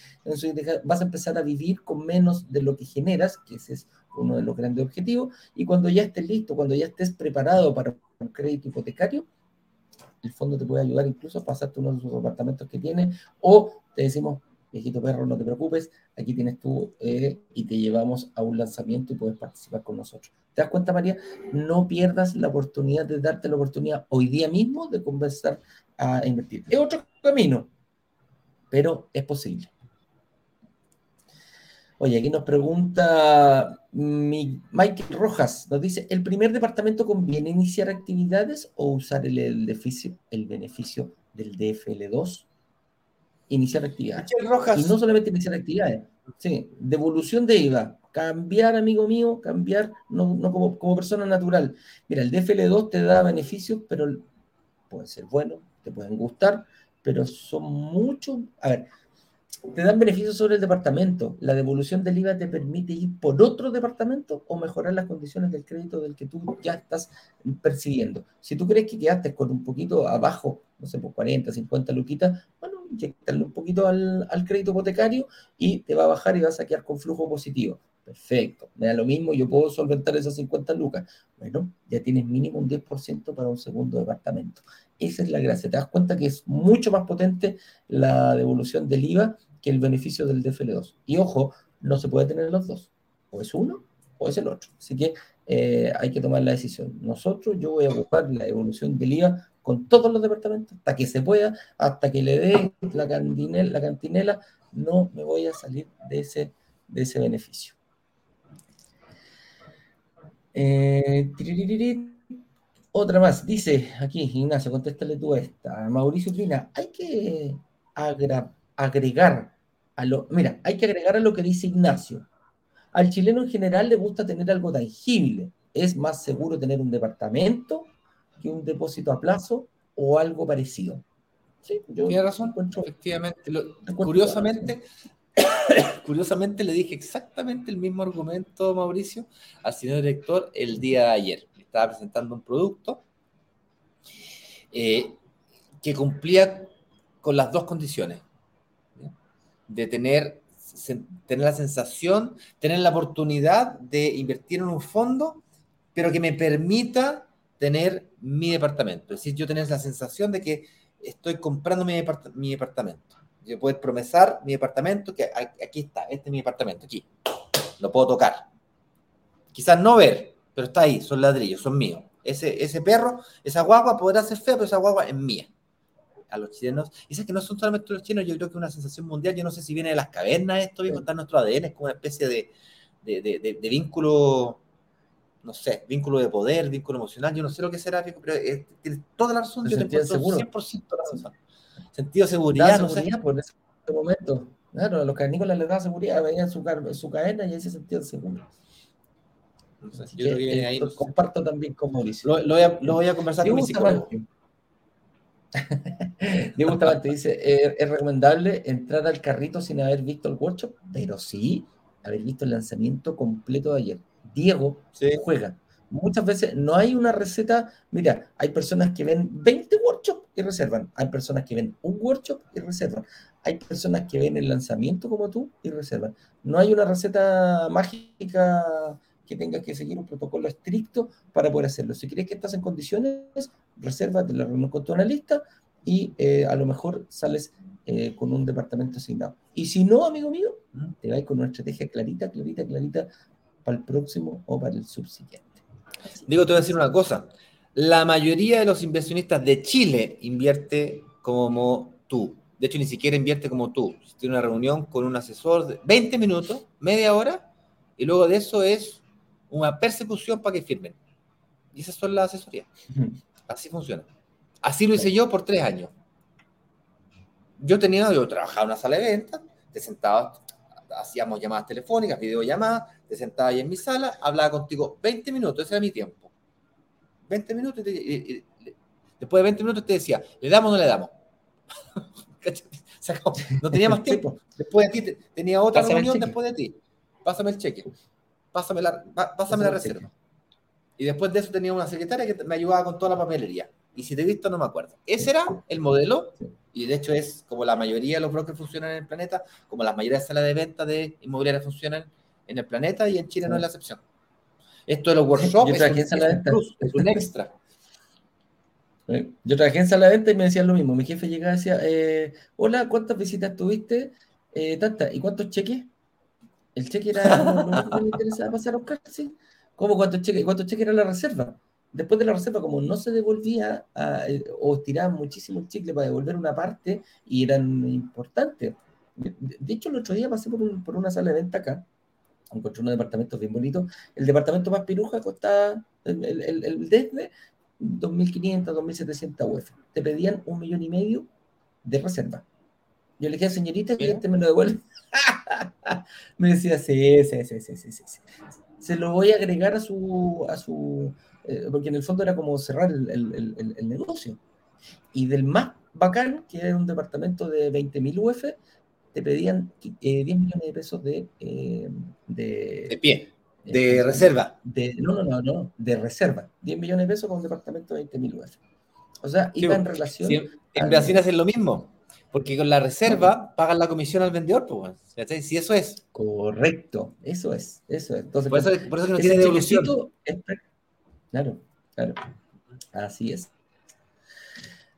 S2: vas a empezar a vivir con menos de lo que generas, que ese es uno de los grandes objetivos, y cuando ya estés listo, cuando ya estés preparado para un crédito hipotecario, el fondo te puede ayudar incluso a pasarte uno de sus apartamentos que tiene, o te decimos, viejito perro, no te preocupes, aquí tienes tú eh, y te llevamos a un lanzamiento y puedes participar con nosotros. ¿Te das cuenta, María? No pierdas la oportunidad de darte la oportunidad hoy día mismo de conversar a invertir. Es otro camino, pero es posible. Oye, aquí nos pregunta Michael Rojas, nos dice, ¿el primer departamento conviene iniciar actividades o usar el, el beneficio, el beneficio del DFL2? Iniciar actividades. Rojas. Y no solamente iniciar actividades, sí, devolución de IVA, cambiar, amigo mío, cambiar, no, no como, como persona natural. Mira, el DFL2 te da beneficios, pero puede ser bueno, te pueden gustar, pero son muchos. A ver, te dan beneficios sobre el departamento. La devolución del IVA te permite ir por otro departamento o mejorar las condiciones del crédito del que tú ya estás percibiendo. Si tú crees que quedaste con un poquito abajo, no sé, por 40, 50 luquitas, bueno, inyectarle un poquito al, al crédito hipotecario y te va a bajar y vas a quedar con flujo positivo. Perfecto, me da lo mismo, yo puedo solventar esas 50 lucas. Bueno, ya tienes mínimo un 10% para un segundo departamento. Esa es la gracia. Te das cuenta que es mucho más potente la devolución del IVA que el beneficio del DFL2. Y ojo, no se puede tener los dos. O es uno o es el otro. Así que eh, hay que tomar la decisión. Nosotros, yo voy a buscar la devolución del IVA con todos los departamentos hasta que se pueda, hasta que le dé la cantinela, la cantinela no me voy a salir de ese beneficio. Eh, otra más, dice aquí, Ignacio, contéstale tú esta. Mauricio Trina, hay que agregar a lo, mira, hay que agregar a lo que dice Ignacio. Al chileno en general le gusta tener algo tangible. Es más seguro tener un departamento que un depósito a plazo o algo parecido.
S1: Sí, yo Tiene razón, efectivamente. curiosamente, curiosamente le dije exactamente el mismo argumento, Mauricio, al señor director el día de ayer estaba presentando un producto eh, que cumplía con las dos condiciones. De tener, tener la sensación, tener la oportunidad de invertir en un fondo, pero que me permita tener mi departamento. Es decir, yo tener la sensación de que estoy comprando mi, mi departamento. Yo puedo promesar mi departamento, que aquí está, este es mi departamento, aquí. Lo puedo tocar. Quizás no ver, pero está ahí, son ladrillos, son míos. Ese, ese perro, esa guagua podrá ser fea, pero esa guagua es mía. A los chilenos, y es que no son solamente los chilenos, yo creo que es una sensación mundial, yo no sé si viene de las cavernas esto, bien, está nuestro ADN, es como una especie de, de, de, de, vínculo, no sé, vínculo de poder, vínculo emocional, yo no sé lo que será, pero tiene toda la razón, yo te seguro. 100% la razón. Sentido de seguridad,
S2: no sé. por ese momento. Claro, a los canícolas les da seguridad, veían su, su cadena y ese sentido de seguridad yo ahí. comparto también con Mauricio.
S1: Lo, voy, a, lo voy, a, conversar con mi psicólogo.
S2: Diego Bustamante dice, ¿es recomendable entrar al carrito sin haber visto el workshop? Pero sí, haber visto el lanzamiento completo de ayer. Diego juega. Muchas veces no hay una receta, mira, hay personas que ven 20 workshops y reservan, hay personas que ven un workshop y reservan, hay personas que ven el lanzamiento como tú y reservan. No hay una receta mágica que tengas que seguir un protocolo estricto para poder hacerlo. Si crees que estás en condiciones, reserva, la reunión con tu analista y eh, a lo mejor sales eh, con un departamento asignado. Y si no, amigo mío, te vas con una estrategia clarita, clarita, clarita para el próximo o para el subsiguiente.
S1: Digo, te voy a decir una cosa. La mayoría de los inversionistas de Chile invierte como tú. De hecho, ni siquiera invierte como tú. Tiene una reunión con un asesor de 20 minutos, media hora, y luego de eso es una persecución para que firmen. Y esas son las asesorías. Así funciona. Así lo hice yo por tres años. Yo tenía, yo trabajaba en una sala de ventas, te sentabas, hacíamos llamadas telefónicas, videollamadas, te sentabas ahí en mi sala, hablaba contigo 20 minutos, ese era mi tiempo. 20 minutos y, después de 20 minutos te decía, ¿le damos o no le damos? No tenía más tiempo. Después de ti, tenía otra reunión después de ti. Pásame el cheque. Pásame la, pásame la reserva. Y después de eso tenía una secretaria que me ayudaba con toda la papelería. Y si te he visto, no me acuerdo. Ese era el modelo, y de hecho es como la mayoría de los brokers funcionan en el planeta, como la mayoría de salas de venta de inmobiliarias funcionan en el planeta, y en Chile no es la excepción. Esto de los workshops es, un, es un extra.
S2: Yo trabajé en sala de venta y me decían lo mismo. Mi jefe llegaba y decía, eh, hola, ¿cuántas visitas tuviste? Eh, tanta. ¿Y cuántos cheques? El cheque era lo que me interesaba pasar a buscar, sí. ¿Cómo cuántos cheques? ¿Cuántos cheques era la reserva? Después de la reserva, como no se devolvía eh, o estiraban muchísimo el chicle para devolver una parte y eran importantes. De hecho, el otro día pasé por, por una sala de venta acá, encontré unos departamentos bien bonitos. El departamento más piruja costaba, el, el, el desde 2.500, 2.700 UF. Te pedían un millón y medio de reserva. Yo le dije, señorita, que este me lo devuelve. me decía, sí, sí, sí, sí, sí, sí, Se lo voy a agregar a su, a su eh, porque en el fondo era como cerrar el, el, el, negocio. Y del más bacán, que era un departamento de 20.000 UF, te pedían 10 eh, millones de pesos de, eh,
S1: de, de pie. De reserva.
S2: De, no, no, no, no, de reserva. 10 millones de pesos con un departamento de 20.000 UF. O sea, iba en relación.
S1: en Brasil hacen lo mismo, porque con la reserva pagan la comisión al vendedor, pues. Si eso es.
S2: Correcto, eso es, eso es. Entonces,
S1: por eso, por eso que no tiene devolución.
S2: Claro, claro. Así es.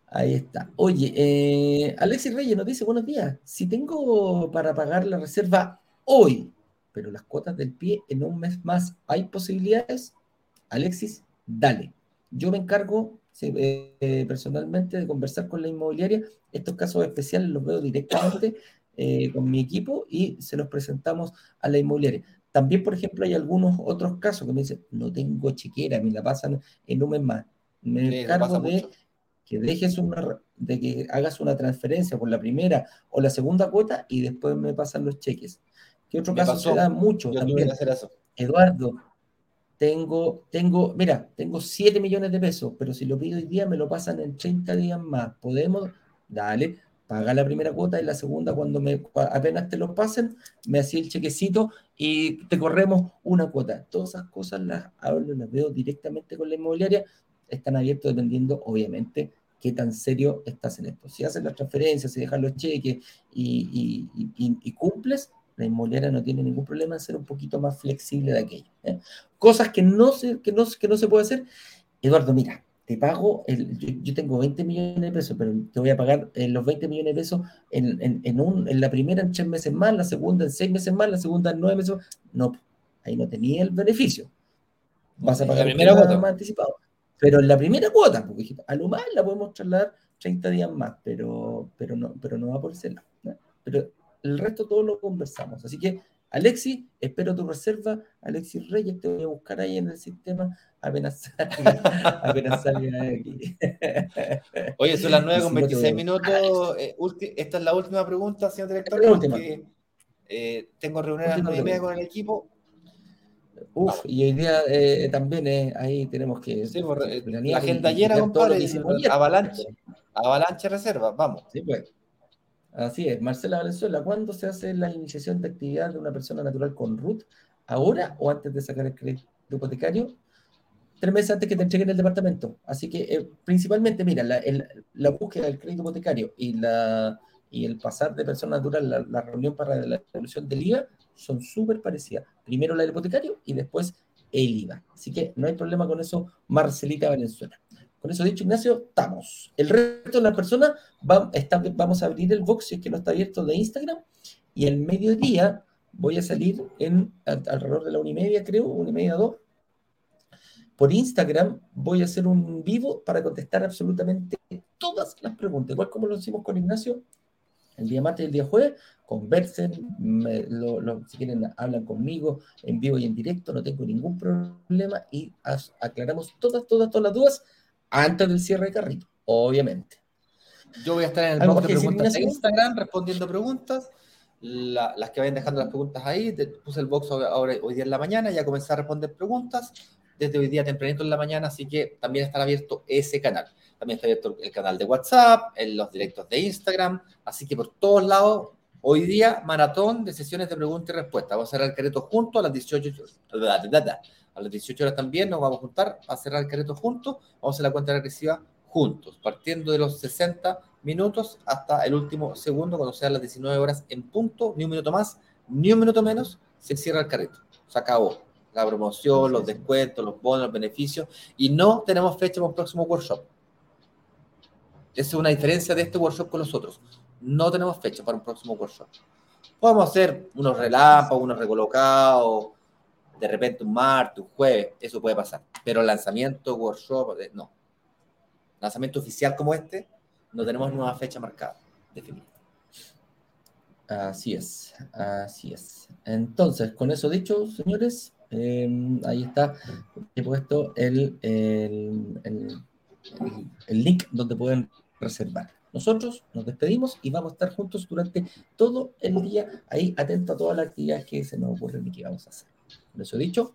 S2: Ahí está. Oye, eh, Alexis Reyes nos dice, buenos días. Si tengo para pagar la reserva hoy, pero las cuotas del pie en un mes más, ¿hay posibilidades? Alexis, dale. Yo me encargo eh, personalmente de conversar con la inmobiliaria. Estos casos especiales los veo directamente eh, con mi equipo y se los presentamos a la inmobiliaria. También, por ejemplo, hay algunos otros casos que me dicen, no tengo chequera, me la pasan en un mes más. Me encargo de que dejes una, de que hagas una transferencia por la primera o la segunda cuota y después me pasan los cheques. ¿Qué otro caso se da mucho? también. Hacer eso. Eduardo, tengo, tengo, mira, tengo 7 millones de pesos, pero si lo pido hoy día me lo pasan en 30 días más. ¿Podemos? Dale, paga la primera cuota y la segunda cuando me apenas te lo pasen, me hacía el chequecito y te corremos una cuota. Todas esas cosas las hablo, las veo directamente con la inmobiliaria. Están abiertos dependiendo, obviamente, qué tan serio estás en esto. Si haces las transferencias, si dejas los cheques y, y cumples, la inmobiliaria no tiene ningún problema en ser un poquito más flexible de aquello. ¿eh? Cosas que no, se, que, no, que no se puede hacer. Eduardo, mira, te pago, el, yo, tengo 20 millones de pesos, pero te voy a pagar eh, los 20 millones de pesos en, en, en, un, en la primera en tres meses más, la segunda en seis meses más, la segunda en nueve meses más. No, ahí no tenía el beneficio. Vas a pagar la primera cuota más anticipado. Pero en la primera cuota, porque a lo más la podemos trasladar 30 días más, pero, pero, no, pero no va por ese lado. Pero el resto todo lo conversamos. Así que, Alexi, espero tu reserva. Alexis Reyes, te voy a buscar ahí en el sistema apenas salga, apenas salga aquí.
S1: Oye, son las 9 con 26 minutos. Eh, esta es la última pregunta, señor director, porque eh, tengo reunión a las 9 y media con el equipo.
S2: Uf, y hoy día eh, también eh, ahí tenemos que.
S1: Sí, por, la agenda ayer, compadre, avalanche, avalanche reserva, vamos.
S2: Sí, pues. Así es, Marcela Valenzuela, ¿cuándo se hace la iniciación de actividad de una persona natural con RUT? ¿Ahora o antes de sacar el crédito hipotecario? Tres meses antes que te entreguen el departamento. Así que eh, principalmente, mira, la, la, búsqueda del crédito hipotecario y, la, y el pasar de persona natural, la, reunión para la devolución del IVA, son súper parecidas. Primero la del hipotecario y después el IVA. Así que no hay problema con eso, Marcelita Valenzuela. Con eso dicho, Ignacio, estamos. El resto de las personas, vamos a abrir el box, si es que no está abierto, de Instagram. Y el mediodía voy a salir en alrededor de la una y media, creo, una y media, dos. Por Instagram voy a hacer un vivo para contestar absolutamente todas las preguntas. Igual como lo hicimos con Ignacio el día martes y el día jueves, conversen, si quieren hablan conmigo en vivo y en directo, no tengo ningún problema y aclaramos todas, todas, todas las dudas antes del cierre de carrito, obviamente.
S1: Yo voy a estar en el box de preguntas de Instagram respondiendo preguntas. las que vayan dejando las preguntas ahí, puse el box ahora, hoy día en la mañana, ya comencé a responder preguntas desde hoy día tempranito en la mañana, así que también estará abierto ese canal. también está abierto el canal de WhatsApp, en los directos de Instagram, así que por todos lados, hoy día, maratón de sesiones de preguntas y respuestas. Vamos a cerrar el careto juntos a las 18 a las 18 horas también nos vamos a juntar a cerrar el careto juntos, vamos a hacer la cuenta regresiva juntos, partiendo de los 60 minutos hasta el último segundo, cuando sean las 19 horas en punto, ni un minuto más, ni un minuto menos, se cierra el careto. Se acabó la promoción, los descuentos, los bonos, los beneficios, y no tenemos fecha para un próximo workshop. Esa es una diferencia de este workshop con los otros. No tenemos fecha para un próximo workshop. Podemos hacer unos relámpagos, unos recolocados, de repente un martes, un jueves, eso puede pasar. Pero lanzamiento, workshop, eh, no. Lanzamiento oficial como este, no tenemos nueva fecha marcada, definida.
S2: Así es, así es. Entonces, con eso dicho, señores, em, ahí está, he puesto el, el, el, link donde pueden reservar. Nosotros nos despedimos y vamos a estar juntos durante todo el día, ahí atento a todas las actividades que se nos ocurren y que vamos a hacer. Con eso dicho,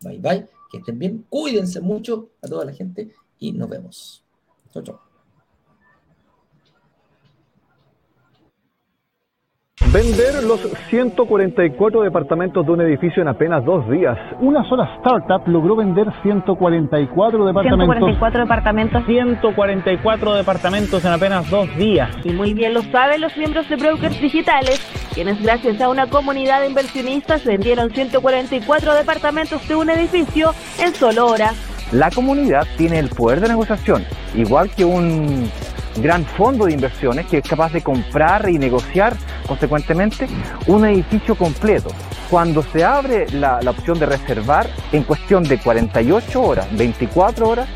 S2: bye bye, que estén bien, cuídense mucho a toda la gente y nos vemos. Chau, chau.
S4: Vender los 144 departamentos de un edificio en apenas dos días. Una sola startup logró vender 144 departamentos.
S5: 144 departamentos.
S4: 144 departamentos en apenas dos días.
S5: Y muy bien lo saben los miembros de Brokers Digitales, quienes gracias a una comunidad de inversionistas vendieron 144 departamentos de un edificio en solo horas.
S4: La comunidad tiene el poder de negociación, igual que un gran fondo de inversiones que es capaz de comprar y negociar consecuentemente un edificio completo. Cuando se abre la, opción de reservar, en cuestión de 48 horas, 24 horas,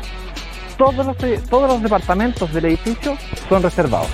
S4: todos los, todos los departamentos del edificio son reservados.